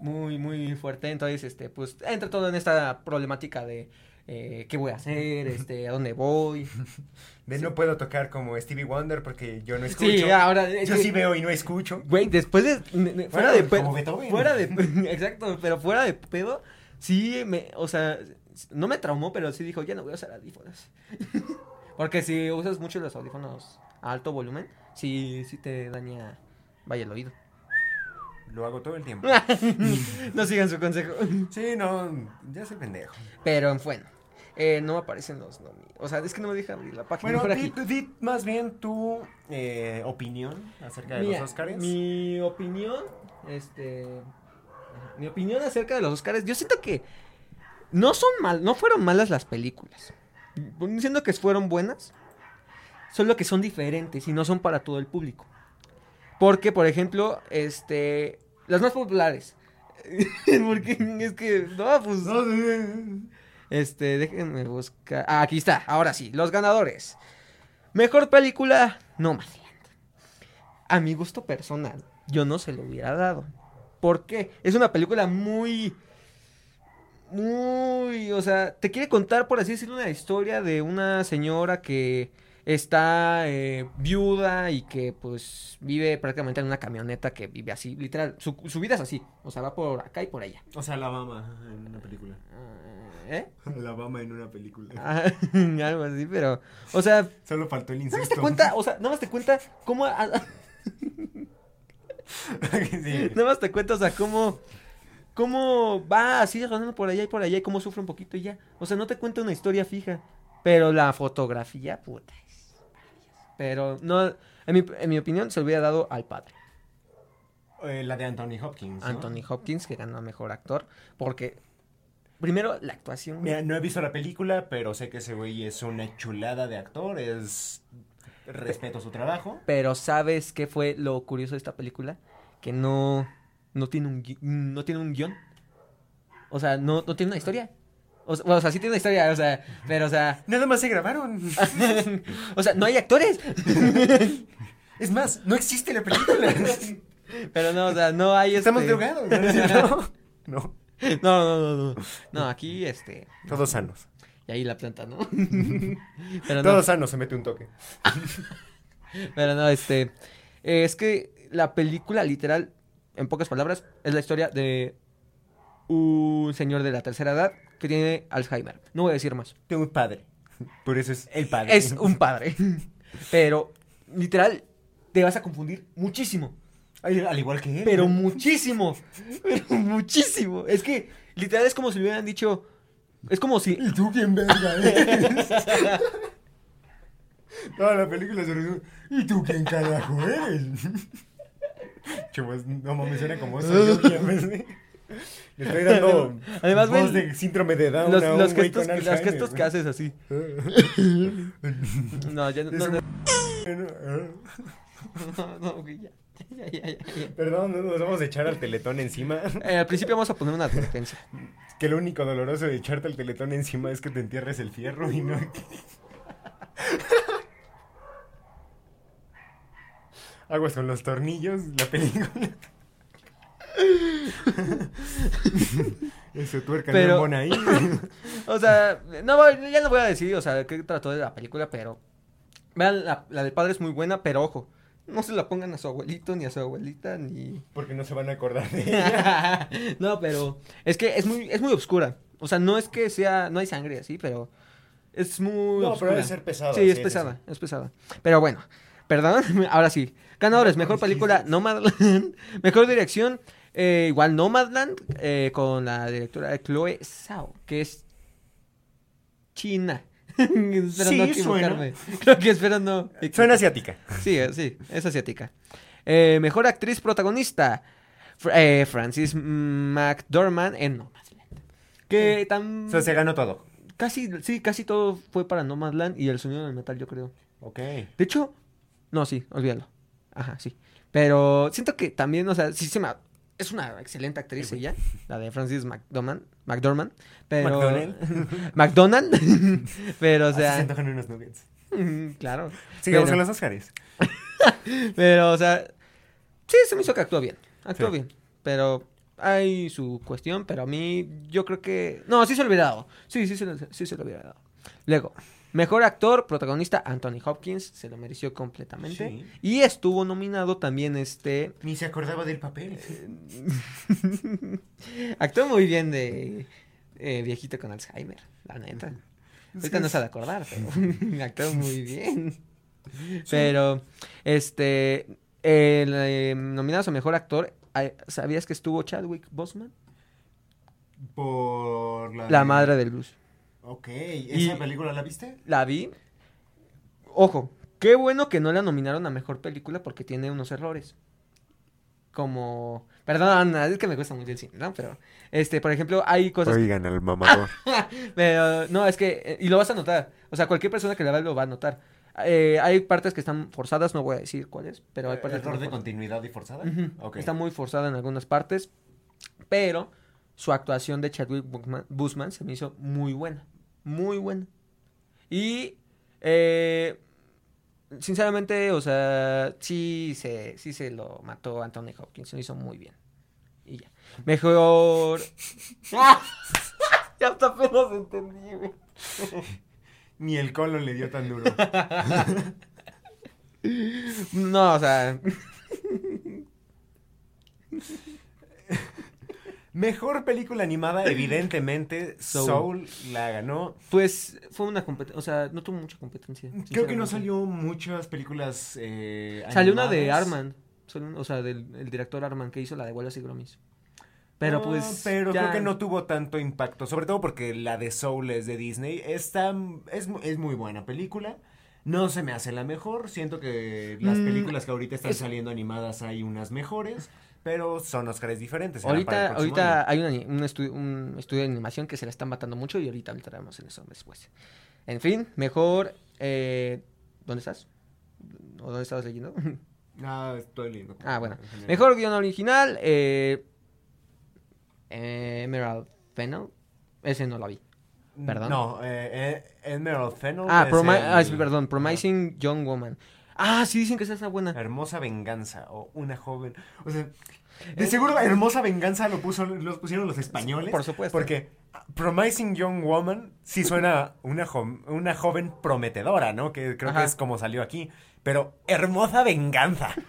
Muy, muy fuerte. Entonces, este, pues, entra todo en esta problemática de eh, qué voy a hacer, este, a dónde voy. De no puedo tocar como Stevie Wonder porque yo no escucho. Sí, ahora. es yo sí veo y no escucho. Güey, después de. Fuera de como pedo. Beethoven. Fuera de. Exacto, pero fuera de pedo. Sí, me. O sea, no me traumó, pero sí dijo, ya no voy a usar audífonos. Porque si usas mucho los audífonos a alto volumen, sí, sí te daña. Vaya el oído. Lo hago todo el tiempo. no sigan su consejo. Sí, no, ya soy pendejo. Pero bueno, eh, no me aparecen los nomi. O sea, es que no me deja abrir la página. Bueno, di, di más bien tu eh, opinión acerca de Mira, los Oscars. Mi opinión, este. mi opinión acerca de los Oscars, yo siento que no son mal, no fueron malas las películas. Siento que fueron buenas, solo que son diferentes y no son para todo el público. Porque, por ejemplo, este, las más populares. Porque es que, no, pues... Este, déjenme buscar. Ah, aquí está, ahora sí, los ganadores. Mejor película, Nomadland. A mi gusto personal, yo no se lo hubiera dado. ¿Por qué? Es una película muy. Muy. O sea, te quiere contar, por así decirlo, una historia de una señora que está eh, viuda y que pues vive prácticamente en una camioneta que vive así, literal, su, su vida es así, o sea, va por acá y por allá. O sea, la mama en una película. ¿Eh? La mama en una película. Ah, algo así, pero, o sea, Solo faltó el nada más incesto. te cuenta, o sea, nada más te cuenta cómo, a- a- Sí. nada más te cuenta, o sea, cómo, cómo va así rodando por allá y por allá y cómo sufre un poquito y ya. O sea, no te cuenta una historia fija, pero la fotografía, puta. Pero no, en mi, en mi opinión, se lo hubiera dado al padre. Eh, la de Anthony Hopkins. ¿no? Anthony Hopkins, que ganó a mejor actor, porque primero la actuación. Mira, no he visto la película, pero sé que ese güey es una chulada de actor, es... Respeto su trabajo. Pero ¿sabes qué fue lo curioso de esta película? Que no, no tiene un gui- no tiene un guion. O sea, no, no tiene una historia. O sea, o sea, sí tiene una historia, o sea, pero o sea, Nada más se grabaron. o sea, no hay actores. Es más, no existe la película. Pero no, o sea, no hay Estamos este- drogados. ¿no? No. No, no, no, no. No, aquí este Todos sanos. y ahí la planta, ¿no? Pero no. Todos sanos, se mete un toque. Pero no, este. eh, es que la película, literal, en pocas palabras, es la historia de un señor de la tercera edad que tiene Alzheimer. No voy a decir más. Tengo un padre. Por eso es el padre. Es un padre. Pero, literal, te vas a confundir muchísimo. Al igual que él. Pero muchísimo. Pero muchísimo. Es que, literal, es como si le hubieran dicho. Es como si. ¿Y tú quién verga eres? Toda la película se resume. ¿Y tú quién carajo eres? Chavos, no mames, suena como soy yo quién ves. Le estoy dando Además, voz ven, de síndrome de Down Los, a un los gestos, con los gestos que haces así. No, ya no. No, un- no, no, güey, ya, ya, ya, ya, ya. Perdón, no nos vamos a echar al teletón encima. Eh, al principio vamos a poner una advertencia. Que lo único doloroso de echarte al teletón encima es que te entierres el fierro y no. Aguas con los tornillos, la película. Eso tuerca Pero- no embona ahí. O sea, no, ya no voy a decir, o sea, qué trató de la película, pero. Vean, la, la del padre es muy buena, pero ojo. No se la pongan a su abuelito, ni a su abuelita, ni. Porque no se van a acordar de ella. no, pero. Es que es muy, es muy oscura. O sea, no es que sea. No hay sangre así, pero. Es muy. No, pero debe ser pesada. Sí, es pesada, es pesada. Pero bueno, perdón, ahora sí. Ganadores, mejor película Nomadland, mejor dirección, eh, igual Nomadland, eh, con la directora Chloe Zhao, que es china. espero Sí, no suena. equivocarme. Creo que espero no. Suena asiática. Sí, eh, sí, es asiática. Eh, mejor actriz protagonista, Fr- eh, Francis McDormand en Nomadland. Que tan... O sea, se ganó todo. Casi, sí, casi todo fue para Nomadland y el sonido del metal, yo creo. Ok. De hecho, no, sí, olvídalo. Ajá, sí. Pero siento que también, o sea, sí se me... Es una excelente actriz ella, la de Francis McDormand, McDormand, pero... McDonald. McDonald, pero o Así se sea... antojan unos nuggets. claro. Sigamos con los Oscars. Pero, o sea, sí, se me hizo que actuó bien. Actuó Sí. bien. Pero hay su cuestión, pero a mí yo creo que... No, sí se lo hubiera dado. Sí, sí, se lo- sí se lo hubiera dado. Luego, mejor actor, protagonista, Anthony Hopkins, se lo mereció completamente. Sí. Y estuvo nominado también este... Ni se acordaba del papel. actuó muy bien de eh, viejito con Alzheimer, la neta. Ahorita no se ha de acordar, pero actuó muy bien. Pero, este, el, eh, nominados a mejor actor, ¿sabías que estuvo Chadwick Boseman? Por la... La madre del blues. Ok. Y- ¿Esa película la viste? La vi. Ojo, qué bueno que no la nominaron a mejor película porque tiene unos errores. como... Perdón, es que me cuesta mucho el cine, ¿no? Pero, este, por ejemplo, hay cosas... Oigan al mamador. Pero, no, es que, eh, y lo vas a notar. O sea, cualquier persona que la vea lo va a notar. Eh, hay partes que están forzadas, no voy a decir cuáles, pero hay partes que ¿Error de forzadas. continuidad y forzada? Ujú, Ok. Está muy forzada en algunas partes, pero su actuación de Chadwick Boseman se me hizo muy buena, muy buena. Y, eh, sinceramente, o sea, sí se, sí se lo mató Anthony Hopkins, lo hizo muy bien. Y ya. Mejor... ya hasta apenas entendí, güey. Ni el colon le dio tan duro. No, o sea, Mejor película animada, evidentemente, Soul. Soul, la ganó. pues fue una competencia, o sea, no tuvo mucha competencia. Creo que no salió muchas películas eh, Salió una de. Arman, o sea, del el director Arman que hizo la de Wallace y Gromit. Pero Ah, pues. Pero ya- creo que no tuvo tanto impacto. Sobre todo porque la de Soul es de Disney. Está, es, es muy buena película. No se me hace la mejor. Siento que las Mm, películas que ahorita están es- saliendo animadas hay unas mejores. Pero son Oscars diferentes. Ahorita, ahorita hay una un, estu- un estudio de animación que se la están matando mucho y ahorita entraremos en eso después. En fin, mejor. Eh, ¿Dónde estás? ¿O dónde estabas leyendo? Ah, estoy leyendo. Ah, bueno. Mejor guion original. Eh, Emerald Fennel. Ese no lo vi. perdón. No, eh, eh, Emerald Fennel. Ah, es el- ah, perdón. Promising Young Woman. Ah, sí, dicen que esa está buena. Hermosa venganza o una joven. O sea, de seguro hermosa venganza lo puso, los pusieron los españoles. Por supuesto. Porque Promising Young Woman sí suena una, jo- una joven prometedora, ¿no? Que creo Ajá. que es como salió aquí. Pero hermosa venganza.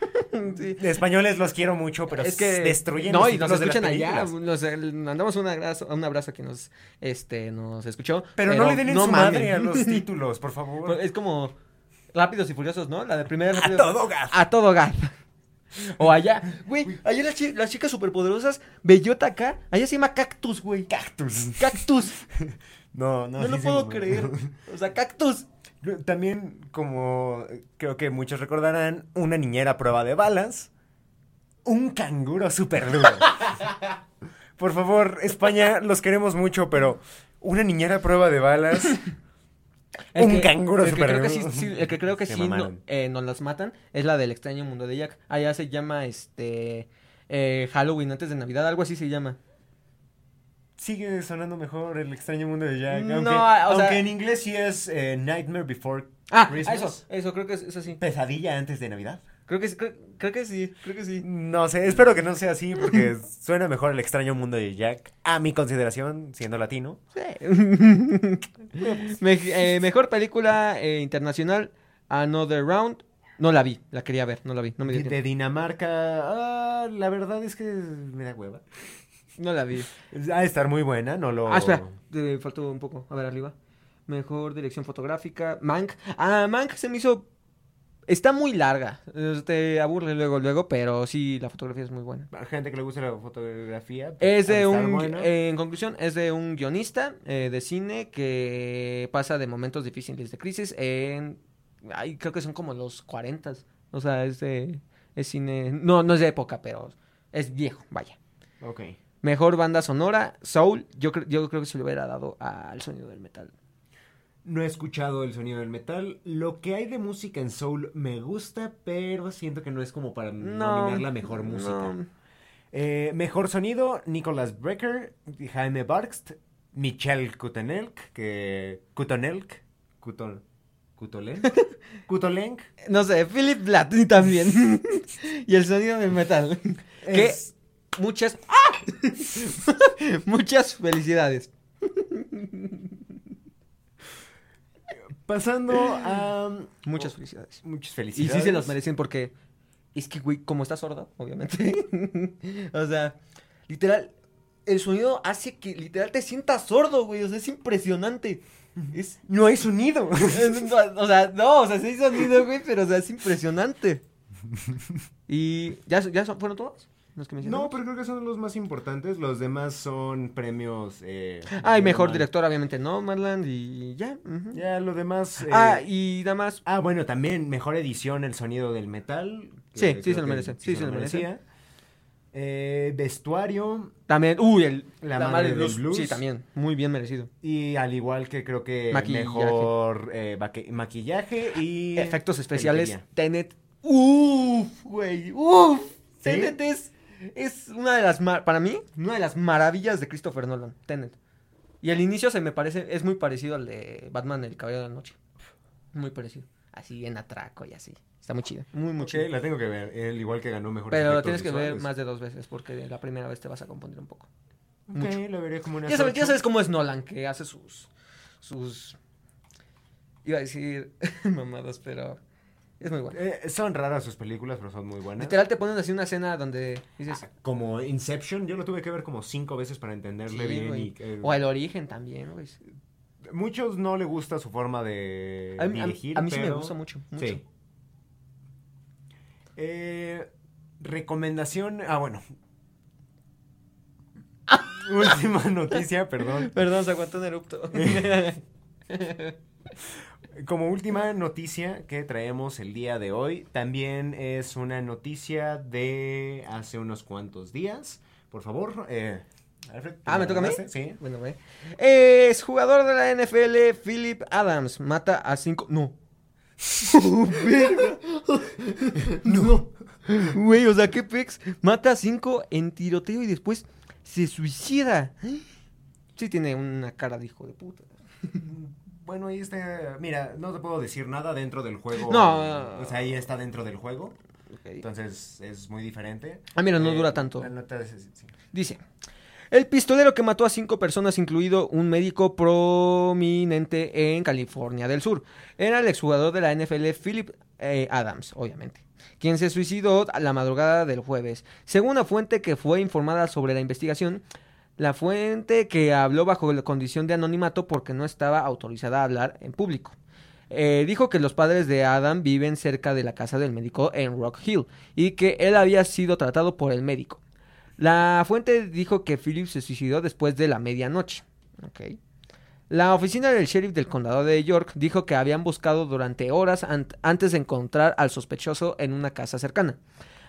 Sí. De españoles los quiero mucho, pero es que destruyen no y nos escuchan allá nos, eh, mandamos un abrazo un abrazo a quien nos este nos escuchó Pero, no le den en su madre a los títulos, por favor. es como rápidos y furiosos no la de primera A todo gas. a todo gas. O allá. Güey allá las, chi- las chicas superpoderosas bellota acá allá se llama cactus güey. Cactus. cactus. No, no, no, sí lo puedo creer. O sea cactus. También, como creo que muchos recordarán, una niñera a prueba de balas, un canguro súper duro. Por favor, España, los queremos mucho, pero una niñera a prueba de balas, El un que- canguro el que súper creo que sí, sí, el que creo que sí no, eh, nos las matan es la del extraño mundo de Jack. Allá se llama este eh, Halloween antes de Navidad, algo así se llama. Sigue sonando mejor el extraño mundo de Jack. No, Aunque, o sea- aunque en inglés sí es eh, Nightmare Before Ah, Christmas. eso, eso, creo que es, es así. Pesadilla antes de Navidad. Creo que, sí, creo, creo que sí, creo que sí. No sé, espero que no sea así porque suena mejor el extraño mundo de Jack. A mi consideración, siendo latino. Me- eh, mejor película eh, internacional, Another Round. No la vi, la quería ver, no la vi, no me dio De. Dinamarca, ah, la verdad es que me da hueva. No la vi. Ha de estar muy buena, no lo... Ah, espera, faltó un poco. A ver, arriba. Mejor dirección fotográfica. Mank. Ah, Mank se me hizo. Está muy larga. Eh, Te aburre luego, luego, pero sí, la fotografía es muy buena. A gente que le gusta la fotografía. pues, Es de un. eh, en conclusión, es de un guionista eh, de cine que pasa de momentos difíciles de crisis en. Ay, creo que son como los 40. O sea, es de. Es cine. No, no es de época, pero es viejo, vaya. Ok. Mejor banda sonora, Soul. Yo, yo creo que se le hubiera dado al sonido del metal. No he escuchado el sonido del metal. Lo que hay de música en Soul me gusta, pero siento que no es como para nominar la mejor música. no. Eh, mejor sonido, Nicolas Brecker, Jaime Barkst, Michelle Kutenelk, que... Kutonelk, Kuton... Kutolenk, Kutolenk, No sé, Philip Blatt también. y el sonido del metal. Que muchas. ¡Ah! muchas felicidades. Pasando a... Muchas felicidades. Muchas Y felicidades. sí se los merecen porque. Es que, güey, como está sordo, obviamente. o sea, literal. El sonido hace que literal te sientas sordo, güey. O sea, es impresionante. Es. No hay sonido. o sea, no, o sea, sí hay sonido, güey, pero o sea, es impresionante. Y. ¿Ya, ya fueron todos? Los que mencionamos? No, pero creo que son los más importantes. Los demás son premios. Eh, Ah, y mejor director, obviamente, no, Marland, y ya. Ya, lo demás. eh, Ah, y nada más. Ah, bueno, también mejor edición, el sonido del metal. Sí, sí se lo merece, sí se lo merecía. Eh, vestuario. También, uy, el, La madre del blues. Sí, también, muy bien merecido. Y al igual que creo que Maquillaje. mejor eh, maquillaje y... Efectos especiales. Tenet. Uf, güey, uf. ¿Sí? Tenet es, es una de las, mar- para mí, una de las maravillas de Christopher Nolan, Tenet. Y el inicio se me parece, es muy parecido al de Batman, el Caballero de la Noche. Muy parecido. Así en atraco y así. Está muy chido. Muy, muy Ok, chido. la tengo que ver. El igual que ganó mejor Pero lo tienes que ver más de dos veces porque la primera vez te vas a componer un poco. Ok, mucho. lo veré como una Ya sabes, ya sabes cómo es Nolan, que hace sus. sus. Iba a decir mamadas, pero. Es muy bueno. Eh, son raras sus películas, pero son muy buenas. Literal te ponen así una escena donde dices. Como Inception, yo lo tuve que ver como cinco veces para entenderle Sí, bien. y, eh, O el origen también, güey. Muchos no le gusta su forma de A mí, a mí- dirigir, a mí sí me gusta mucho. mucho. Sí. Eh, recomendación. Ah, bueno. Última noticia, perdón. Perdón, se aguantó un erupto. Como última noticia que traemos el día de hoy, también es una noticia de hace unos cuantos días. Por favor, eh, Alfred. Ah, ¿me toca a mí? Sí. bueno, güey. Es jugador de la NFL, Philip Adams. Mata a cinco. No. No. Güey, o sea, ¿qué pex? Mata a cinco en tiroteo y después se suicida. Sí, tiene una cara de hijo de puta. Bueno, ahí está. Mira, no te puedo decir nada dentro del juego. No. O sea, ahí está dentro del juego. Entonces es muy diferente. Ah, mira, no Eh, dura tanto. la nota es- sí. Dice, el pistolero que mató a cinco personas, incluido un médico prominente en California del Sur, era el exjugador de la NFL Philip eh, Adams, obviamente, quien se suicidó a la madrugada del jueves. Según una fuente que fue informada sobre la investigación, la fuente que habló bajo la condición de anonimato porque no estaba autorizada a hablar en público. Eh, dijo que los padres de Adam viven cerca de la casa del médico en Rock Hill y que él había sido tratado por el médico. La fuente dijo que Philip se suicidó después de la medianoche. La oficina del sheriff del condado de York dijo que habían buscado durante horas ant- antes de encontrar al sospechoso en una casa cercana.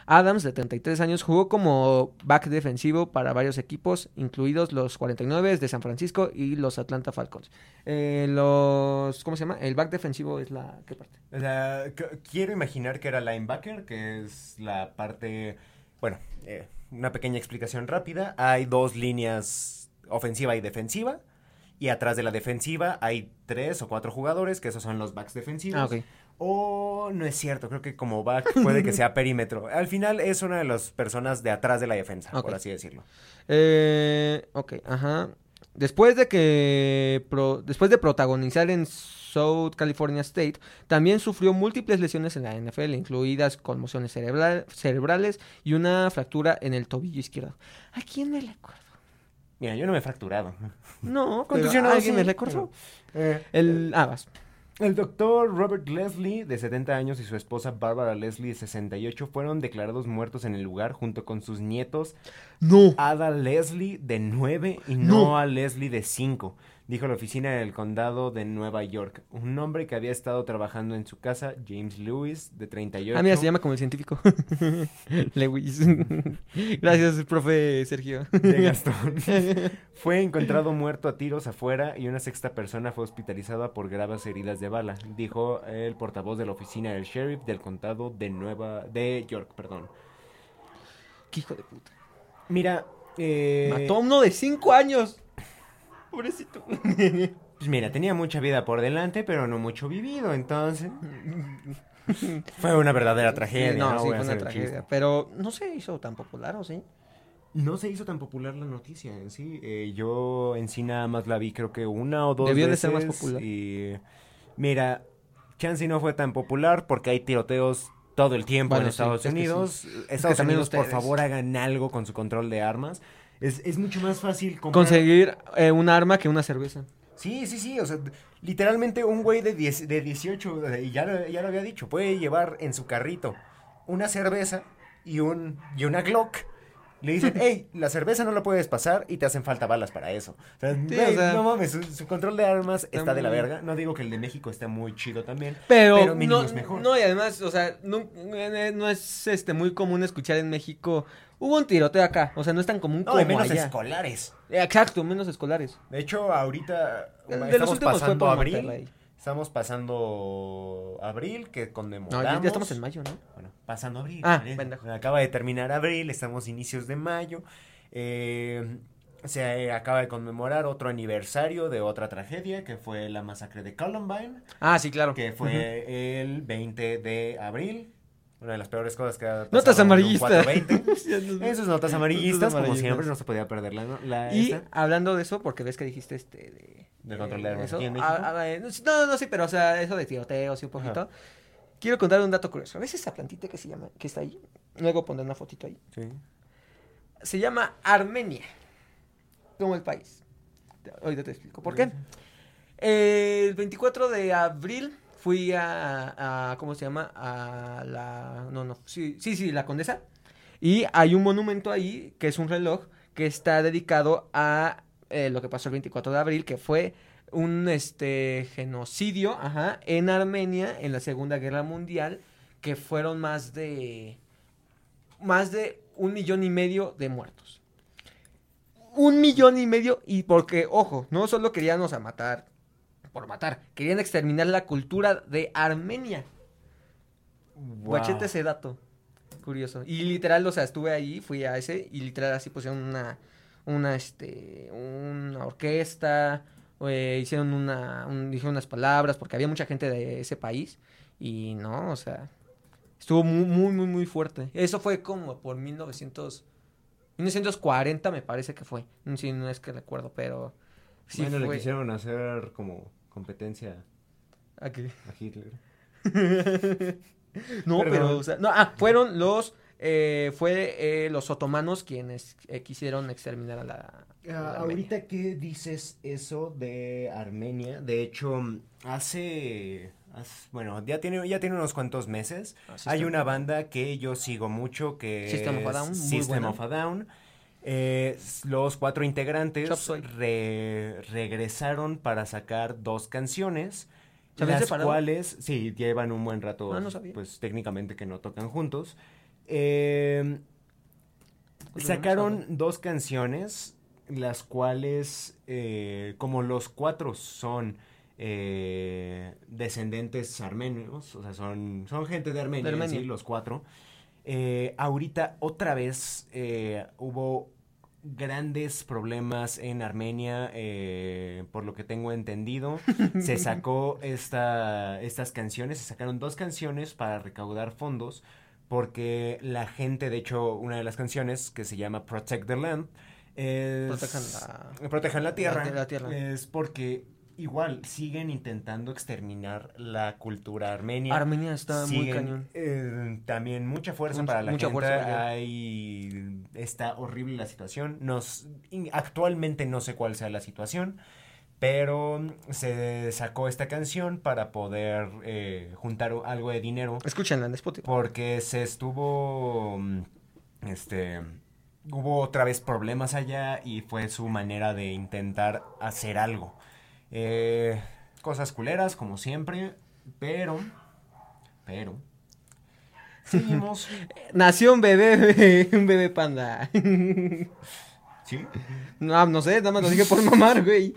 Adams, de 33 años, jugó como back defensivo para varios equipos, incluidos los 49 de San Francisco y los Atlanta Falcons. Eh, los, ¿Cómo se llama? El back defensivo es la... ¿Qué parte? Quiero imaginar que era linebacker, que es la parte. Bueno, eh, una pequeña explicación rápida. Hay dos líneas, ofensiva y defensiva. Y atrás de la defensiva hay tres o cuatro jugadores, que esos son los backs defensivos. Ah, ok. O no es cierto, creo que como back puede que sea perímetro. Al final es una de las personas de atrás de la defensa, por así decirlo. Eh, ok, ajá. Después de que pro- después de protagonizar en South California State, también sufrió múltiples lesiones en la NFL, incluidas conmociones cerebral- cerebrales y una fractura en el tobillo izquierdo. ¿A quién me le acuerdo? Mira, yo no me he fracturado. No, pero Contusionado, ¿a alguien sí, me recordó? Eh, El ah, vas. El doctor Robert Leslie, de 70 años, y su esposa Barbara Leslie, de 68, fueron declarados muertos en el lugar junto con sus nietos No. Ada Leslie, de 9, y No. Noah Leslie, de 5, dijo la oficina del condado de Nueva York. Un hombre que había estado trabajando en su casa, James Lewis, de 38. Ah, mira, se llama como el científico. Lewis. Gracias, profe Sergio. de Gastón. fue encontrado muerto a tiros afuera y una sexta persona fue hospitalizada por graves heridas de bala, dijo el portavoz de la oficina del sheriff del condado de Nueva de York, perdón. Qué hijo de puta. Mira, eh, Mató a uno de cinco años. Pobrecito. pues mira, tenía mucha vida por delante, pero no mucho vivido, entonces fue una verdadera tragedia. no, sí, fue una tragedia. Pero no se hizo tan popular, ¿o sí? No se hizo tan popular la noticia en sí. eh, yo en sí nada más la vi creo que una o dos Debió de veces. ser más popular. Y mira, Chance no fue tan popular porque hay tiroteos todo el tiempo Bueno, en sí, Estados es que Unidos. sí. Estados Unidos, por favor, hagan algo con su control de armas. Es, es mucho más fácil comprar... Conseguir eh, un arma que una cerveza. Sí, sí, sí, o sea, literalmente un güey de, 10 de 18, o sea, y ya, lo- ya lo había dicho, puede llevar en su carrito una cerveza y, un, y una Glock Le dicen, hey, la cerveza no la puedes pasar y te hacen falta balas para eso. O sea, Sí, güey, o sea- no mames, su, su control de armas está de la verga. No digo que el de México esté muy chido también, Pero, pero mínimo no, es mejor. no, y además, o sea, no, eh, no es este muy común escuchar en México. Hubo un tiroteo acá, o sea, no es tan común No, como menos allá. escolares. Eh, Exacto, menos escolares. De hecho, ahorita de los estamos últimos fue pasando por abril. Monterrey. Estamos pasando abril, que No, conmemoramos. ya, ya estamos en mayo, ¿no? Bueno, pasando abril. Ah, pendejo. Acaba de terminar abril, estamos inicios de mayo. Eh, se acaba de conmemorar otro aniversario de otra tragedia, que fue la masacre de Columbine, Ah, sí, claro. que fue el 20 de abril. Una de las peores cosas que ha Notas amarillistas. 420. Ya nos- Esas notas amarillistas, como siempre, no se podía perder la, la Y esta. hablando de eso, porque ves que dijiste este de... ¿De control de armas ah, ah, eh, no, no, sí, pero o sea, eso de tiroteos y un poquito. Quiero contar un dato curioso. ¿Ves esa plantita que se llama, que está ahí? Luego pondré una fotito ahí. Sí. Se llama Armenia. Como el país. Ahorita te explico por qué. El 24 de abril fui a, a- ¿cómo se llama? A la, no, no, sí, sí, sí, la Condesa. Y hay un monumento ahí, que es un reloj, que está dedicado a eh, lo que pasó el 24 de abril, que fue un este genocidio, en Armenia en la Segunda Guerra Mundial, que fueron más de más de un millón y medio de muertos. Un millón y medio y porque, ojo, no solo querían o matar por matar, querían exterminar la cultura de Armenia. Guachete ese dato. Curioso. Y literal, o sea, estuve ahí, fui a ese, y literal así pusieron una, una, este, una orquesta, eh, hicieron una, un- dijeron unas palabras, porque había mucha gente de ese país, y no, o sea, estuvo muy, muy, muy, muy fuerte. Eso fue como por 1900, 1940 me parece que fue, si no es que recuerdo, pero sí bueno, le fue. quisieron hacer como competencia ¿A qué? a Hitler. No, Perdón. pero, o sea, no, ah, fueron los, eh, fue eh, los otomanos quienes eh, quisieron exterminar a la, a la Armenia. Ah, ahorita que dices eso de Armenia, de hecho, hace, hace- bueno, ya tiene, ya tiene unos cuantos meses. Ah, Hay una banda que yo sigo mucho que System of a Down, System of a Down. Eh, los cuatro integrantes re- regresaron para sacar dos canciones. ¿Se habían Las separado? cuales, sí, llevan un buen rato, Ah, no pues técnicamente que no tocan juntos. Eh, Pues, sacaron dos canciones, las cuales, eh, como los cuatro son eh, descendentes armenios, o sea, son, son gente de Armenia, De Armenia. sí, los cuatro. eh, ahorita otra vez hubo grandes problemas en Armenia, eh, por lo que tengo entendido. Se sacó esta, estas canciones, se sacaron dos canciones para recaudar fondos, porque la gente, de hecho, una de las canciones que se llama Protect the Land, es... Protejan la- Protejan la tierra. la- la tierra. Es porque igual siguen intentando exterminar la cultura armenia. Armenia está muy cañón. eh, también mucha fuerza Mucha- para la mucha gente. fuerza. Hay, está horrible la situación. Nos, actualmente no sé cuál sea la situación, pero se sacó esta canción para poder eh, juntar algo de dinero Escúchenla en Spotify. porque se estuvo, mm, este, hubo otra vez problemas allá y fue su manera de intentar hacer algo. Eh, cosas culeras, como siempre, pero, pero, seguimos. Nació un bebé, un bebé panda. ¿Sí? No, no sé, nada más lo dije por mamar, güey.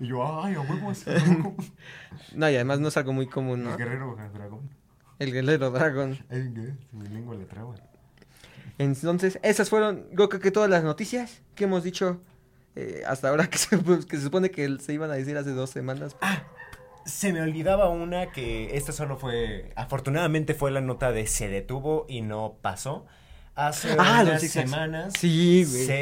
Y yo, ay, a huevo, es. No, y además no es algo muy común, ¿no? El guerrero dragón. El guerrero dragón. Mi lengua le traba. Entonces, esas fueron, yo creo que todas las noticias que hemos dicho eh, hasta ahora, que se, pues, que se supone que se iban a decir hace dos semanas. Se me olvidaba una que esta solo fue, afortunadamente fue la nota de se detuvo y no pasó. Hace Ah, unas semanas Sí, güey. se,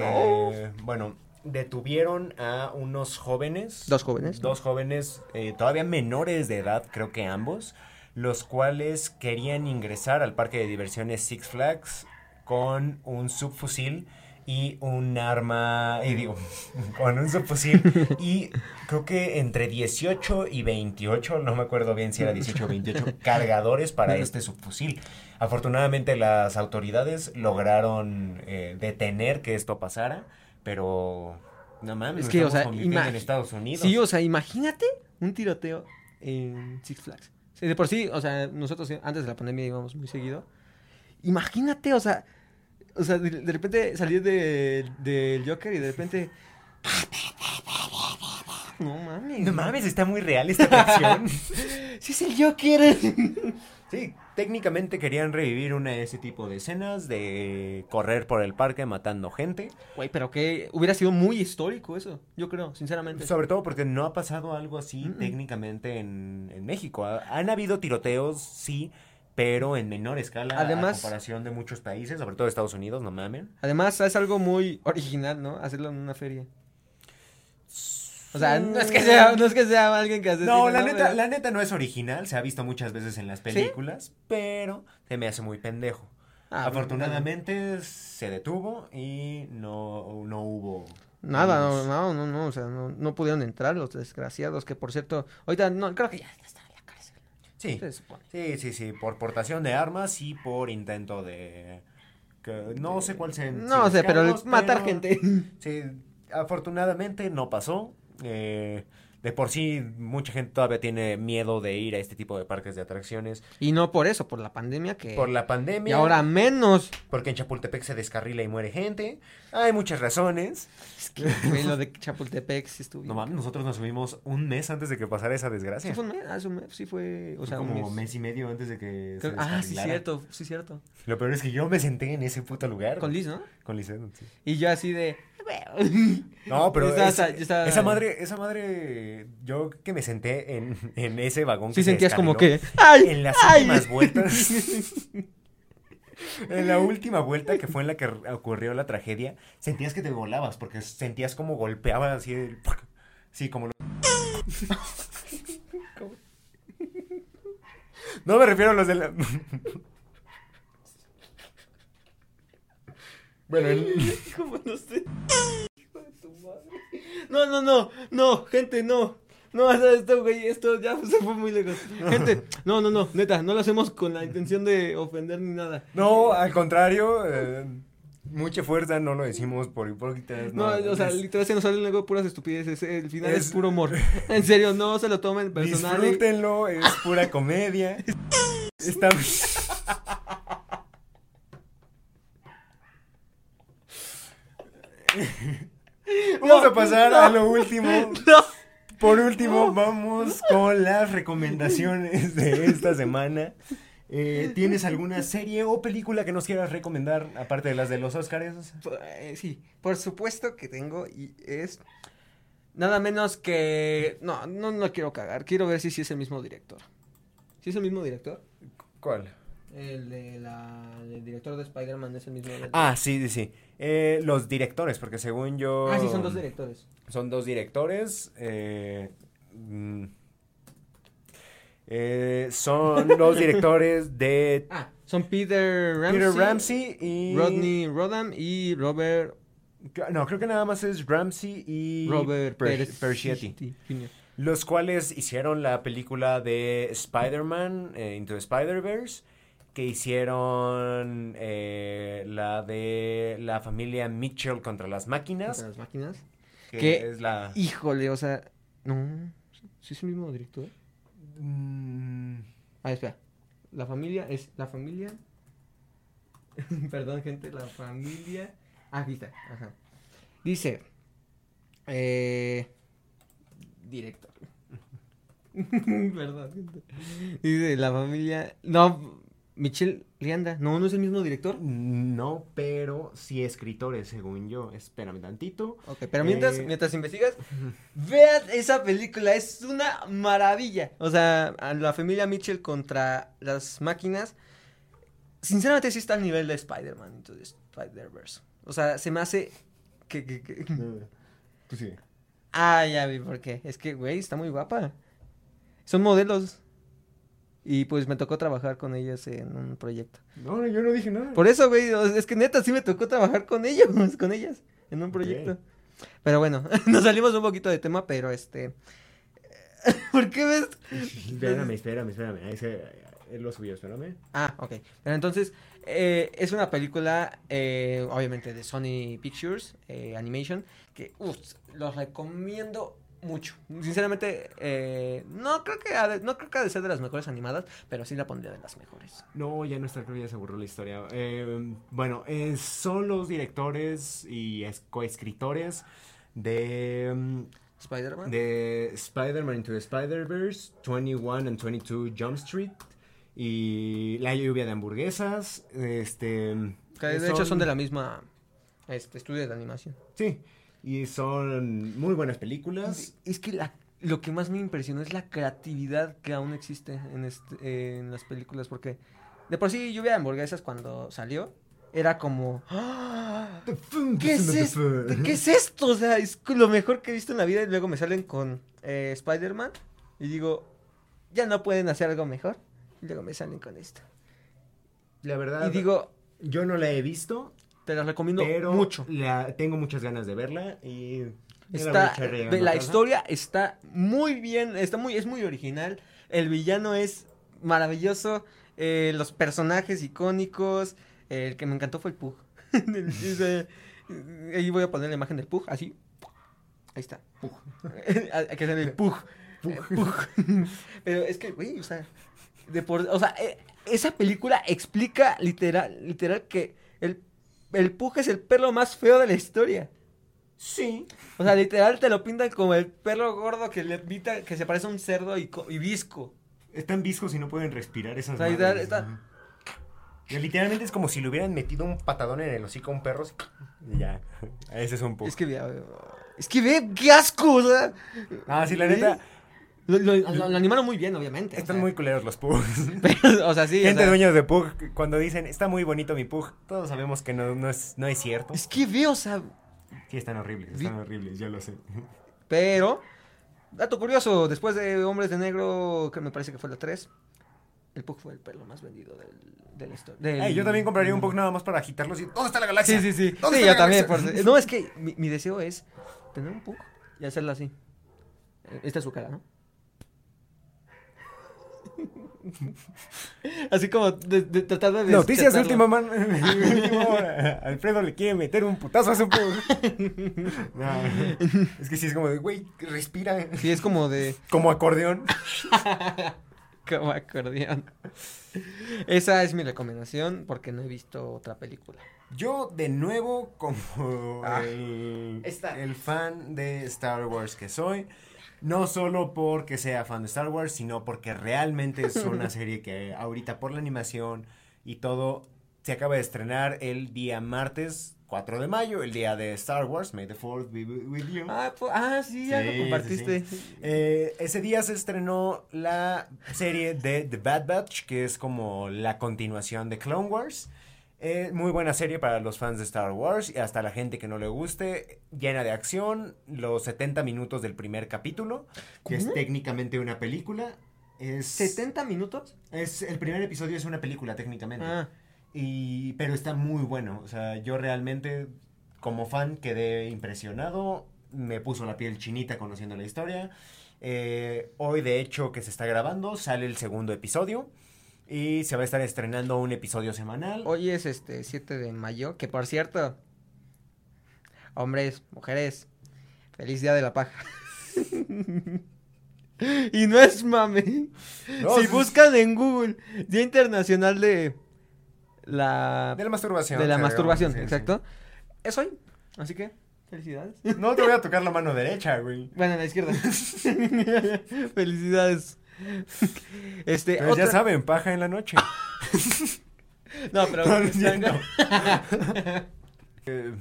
eh, bueno, detuvieron a unos jóvenes. Dos jóvenes. Dos jóvenes, eh, todavía menores de edad, creo que ambos, los cuales querían ingresar al parque de diversiones Six Flags con un subfusil y un arma, y digo, con un subfusil y creo que entre 18 y 28, no me acuerdo bien si era 18 o 28 cargadores para este subfusil. Afortunadamente las autoridades lograron eh, detener que esto pasara, pero no mames, Es que, o sea, en Estados Unidos. Sí, o sea, imagínate un tiroteo en Six Flags. De por sí, o sea, nosotros antes de la pandemia íbamos muy seguido. Imagínate, o sea, o sea, de, de repente salir de- del Joker y de repente... No mames. no mames, está muy real esta canción. Sí es el Joker. Sí, técnicamente querían revivir una de ese tipo de escenas de correr por el parque matando gente. Güey, pero que hubiera sido muy histórico eso, yo creo, sinceramente. Sobre todo porque no ha pasado algo así técnicamente en, en México. Ha- Han habido tiroteos, sí, pero en menor escala Además- a comparación de muchos países, sobre todo Estados Unidos, no mamen. Además, es algo muy original, ¿no? Hacerlo en una feria. O sea, no es que sea, no es que sea alguien que hace No, la neta, la neta no es original, se ha visto muchas veces en las películas, pero se me hace muy pendejo. Ah, Afortunadamente se detuvo y no, no hubo... Nada, no, no, no, o sea, no, no pudieron entrar los desgraciados, que por cierto, ahorita no, creo que ya, ya están en la cárcel. Sí, Se supone. sí, sí, sí, por portación de armas y por intento de... que no sé cuál sea. No sé, pero matar gente. Sí, afortunadamente no pasó. eh, de por sí, mucha gente todavía tiene miedo de ir a este tipo de parques de atracciones Y no por eso, por la pandemia que... por la pandemia. Y ahora menos. Porque en Chapultepec se descarrila y muere gente. Hay muchas razones. Es que, lo de Chapultepec sí estuvo No mames, nosotros nos subimos un mes antes de que pasara esa Sí desgracia. fue un mes, ah, es un mes, sí fue, o Fue sea, un como mes. mes y medio antes de que se Creo- ah, sí, cierto, sí, cierto. Lo peor es que yo me senté en ese puto lugar. Con Liz, ¿no? Con Liz sí. Y yo así de... No, pero esa, madre, esa madre, yo que me senté en, en ese vagón. Sí que se sentías como que... ¡Ay! En las ay! últimas vueltas. en la última vuelta que fue en la que ocurrió la tragedia, sentías que te volabas porque sentías como golpeaba así el... Sí, como lo... No me refiero a los de la... Bueno, en- Como no sé. Hijo de tu madre. No, no, no, no, gente, no. No, esto, güey, esto ya se fue muy lejos. Gente, no, no, no, neta, no lo hacemos con la intención de ofender ni nada. No, al contrario, eh, mucha fuerza, no lo decimos por hipócritas. No, o sea, literal se nos salen luego puras estupideces. El final es, Es- puro humor. En serio, no se lo tomen personal. disfrútenlo, es pura comedia. Está... Vamos a pasar a lo último. No. Por último, vamos con las recomendaciones de esta semana. Eh, ¿Tienes alguna serie o película que nos quieras recomendar, aparte de las de los Oscars? Eh, sí, por supuesto que tengo y es nada menos que no, no no quiero cagar, quiero ver si sí es el mismo director. ¿Sí es el mismo director? ¿Cuál? El de la el director de Spider-Man es el mismo. Ah, sí, sí, sí. Eh, los directores, porque según yo... Ah, sí, son dos directores. Son dos directores. eh, mm, eh, son los directores de Ah, son Peter Ramsey, Peter Ramsey y... Rodney Rodham y Robert No, creo que nada más es Ramsey y Robert Per- Pérez Persichetti. Jr. Los cuales hicieron la película de Spider-Man Into Spider-Verse. Que hicieron eh, la de la familia Mitchell contra las máquinas. Contra las máquinas. Que ¿Qué? es la... Híjole, o sea, no, ¿sí es el mismo director? Mm, Ah, espera. La familia es la familia. Perdón, gente, la familia. Ah, aquí está. Ajá. Dice. Eh, director. Perdón, gente. Dice la familia. No, Michelle Rianda. No, no es el mismo director. No, pero sí escritores, según yo. Espérame tantito. Ok, pero mientras, Eh, mientras investigas, vean esa película, es una maravilla. O sea, a la familia Mitchell contra las máquinas, sinceramente sí está al nivel de Spider-Man, entonces Spider-Verse. O sea, se me hace que... que- que- Pues sí. Ah, ya vi por qué. Es que, güey, está muy guapa. Son modelos. Y pues me tocó trabajar con ellos en un proyecto. No, yo no dije nada. Por eso, güey, es que neta sí me tocó trabajar con ellos, con ellas, en un proyecto. Pero bueno, nos salimos un poquito de tema, pero este... ¿Por qué ves? Espérame, espérame, espérame. Ahí se, él lo subió, espérame. Ah, ok. Pero entonces, eh, es una película, eh, obviamente, de Sony Pictures, eh, Animation, que, uff, los recomiendo mucho. Sinceramente, eh, no creo que ha de, no creo que ha de ser de las mejores animadas, pero sí la pondría de las mejores. No, ya no está, creo que ya se borró la historia. Eh, bueno, eh, son los directores y es- coescritores de, mm, Spider-Man. de Spider-Man Into the Spider-Verse, 21 and 22 Jump Street y La lluvia de hamburguesas. Este, Que de hecho son de la misma este, estudio de animación. Sí, y son muy buenas películas. Es que la- lo que más me impresionó es la creatividad que aún existe en, este, en las películas, porque de por sí Lluvia de Hamburguesas cuando salió era como... ¡Ah! ¿Qué es, esto? ¿Qué es esto? O sea, es lo mejor que he visto en la vida y luego me salen con eh, Spider-Man y digo, ya no pueden hacer algo mejor. Y luego me salen con esto. La verdad, Y digo, yo no la he visto, te las recomiendo pero mucho. la, tengo muchas ganas de verla y... Está, la historia está muy bien, está muy, es muy original. El villano es maravilloso. eh, los personajes icónicos. el que me encantó fue el Pug. Ahí voy a poner la imagen del Pug, así. Ahí está. Pug. Hay que hacer el Pug. Eh, Pug. Pero es que, güey, o sea, de por, o sea, eh, esa película explica literal, literal que el, el Pug es el perro más feo de la historia. Sí. O sea, literal te lo pintan como el perro gordo que le pinta, que se parece a un cerdo y, y visco. Están viscos y no pueden respirar esas O sea, está- Literalmente es como si le hubieran metido un patadón en el hocico a un perro. Y ya. Ese es un poco. Es que ve, es que ve, qué asco, o sea. Ah, sí, la neta. Lo, lo- lo- lo animaron muy bien, obviamente. o Están sea. muy culeros los pugs. Pero, o sea, sí. o Gente sea, dueños de pug, cuando dicen, está muy bonito mi pug, todos sabemos que no, no, es, no es cierto. Es que ve, o sea. Sí, están horribles, Vi- están horribles, yo lo sé. Pero, dato curioso, después de Hombres de Negro, que me parece que fue la 3, el Pug fue el perro más vendido del, de la historia. del- yo también compraría un pug nada más para agitarlos y... ¿Dónde está la galaxia? Sí, sí, sí. ¿Dónde Sí, está yo la también. por- No, es que mi, mi deseo es tener un Pug y hacerlo así. Esta es su cara, ¿no? Así como de, de tratar de. Noticias de última, man- de última hora. Alfredo le quiere meter un putazo a su. No, es que sí es como de, güey, respira. Sí, es como de. Como acordeón. Como acordeón. Esa es mi recomendación porque no he visto otra película. Yo, de nuevo, como Ah, el fan de Star Wars que soy, no solo porque sea fan de Star Wars, sino porque realmente es una serie que ahorita por la animación y todo se acaba de estrenar el día martes 4 de mayo, el día de Star Wars, May the Fourth be with you. Ah, pu- ah, sí, ya lo sí, compartiste. Eh, ese día se estrenó la serie de The Bad Batch, que es como la continuación de Clone Wars. Eh, muy buena serie para los fans de Star Wars y hasta la gente que no le guste. Llena de acción, los 70 minutos del primer capítulo, que es técnicamente una película. Es, ¿70 minutos? es el primer episodio es una película técnicamente. Ah, Y, pero está muy bueno. O sea, yo realmente, como fan, quedé impresionado. Me puso la piel chinita conociendo la historia. Eh, hoy, de hecho, que se está grabando, sale el segundo episodio. Y se va a estar estrenando un episodio semanal. hoy es este 7 de mayo, que por cierto, hombres, mujeres, feliz día de la paja. y no es mame. No, si buscan en Google Día Internacional de la De la masturbación. de la masturbación, sí. exacto. Es hoy. Así que felicidades. No te voy a tocar la mano derecha, güey. Bueno, en la izquierda. felicidades. Este, Pero ya otra- saben, paja en la noche. No, pero No, ya no. Eh,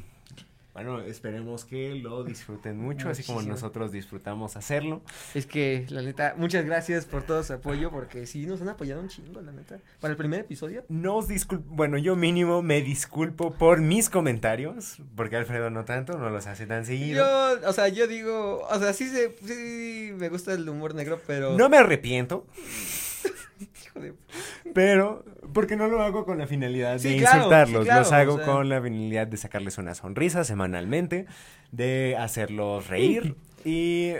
bueno, esperemos que lo disfruten mucho, así como nosotros disfrutamos hacerlo. Es que, la neta, muchas gracias por todo su apoyo, porque sí nos han apoyado un chingo, la neta. Para el primer episodio. Nos disculpo, bueno, yo mínimo me disculpo por mis comentarios, porque Alfredo no tanto, no los hace tan seguido. Yo, o sea, yo digo, o sea, sí, se, sí me gusta el humor negro, pero... No me arrepiento. Pero, porque no lo hago con la finalidad de claro, insultarlos. sí, claro, los hago o sea. con la finalidad de sacarles una sonrisa semanalmente, de hacerlos reír. y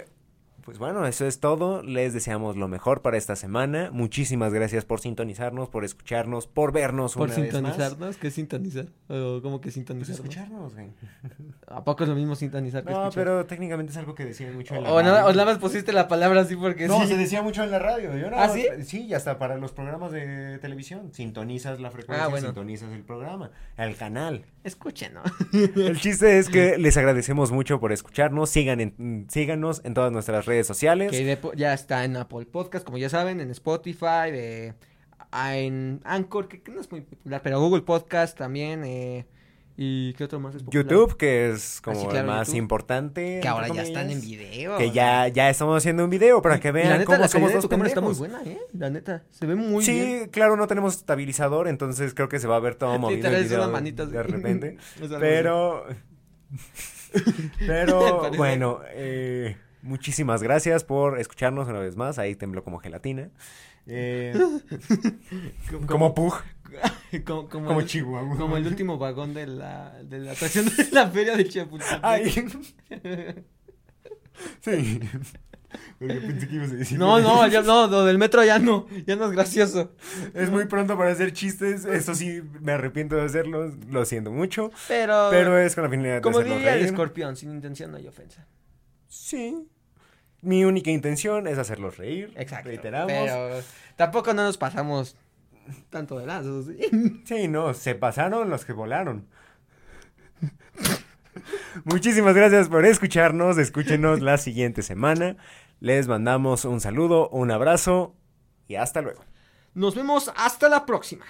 pues bueno, eso es todo. Les deseamos lo mejor para esta semana. Muchísimas gracias por sintonizarnos, por escucharnos, por vernos Por una vez más. sintonizarnos, ¿qué es sintonizar? ¿O ¿Cómo que Pues sintonizarnos? escucharnos, güey. ¿A poco es lo mismo sintonizar que No, escuchar? pero técnicamente es algo que decían mucho en la O nada, radio. o nada más pusiste la palabra así porque No, sí. se decía mucho en la radio. Yo no, ¿Ah, sí? Sí, y hasta para los programas de televisión. Sintonizas la frecuencia, Ah, bueno. sintonizas el programa, el canal. Escuchen, ¿no? El chiste es que les agradecemos mucho por escucharnos. Sigan en- síganos en todas nuestras redes sociales. que de ya está en Apple Podcast, como ya saben, en Spotify, de, ah, en Anchor, que, que no es muy popular, pero Google Podcast también, eh, y ¿qué otro más es popular? YouTube, que es como Ah, sí, claro, el más YouTube. importante. Que ahora ya están en video. Que ya, ya estamos haciendo un video para que vean la neta, cómo la somos de tu cámara está muy buena, ¿eh? La neta, se ve muy sí, bien. claro, no tenemos estabilizador, entonces creo que se va a ver todo movido el video de repente. Pero, pero bueno, eh, muchísimas gracias por escucharnos una vez más. Ahí tembló como gelatina. Eh, así. como Pug, como, como, como el, Chihuahua. como el último vagón de la, de la atracción de la feria de Chapultepec. Ay. sí. Porque pensé que ibas a decir. No, no, ya no, lo del metro ya no, ya no es gracioso. Es muy pronto para hacer chistes. Eso sí, me arrepiento de hacerlo. Lo siento mucho. Pero, Pero es con la finalidad de como hacerlos diría el escorpión, sin intención no hay ofensa. Sí. Mi única intención es hacerlos reír. Exacto. Reiteramos. Pero tampoco no nos pasamos tanto de lazos. ¿sí? Sí, no, se pasaron los que volaron. Muchísimas gracias por escucharnos. Escúchenos la siguiente semana. Les mandamos un saludo, un abrazo y hasta luego. Nos vemos hasta la próxima.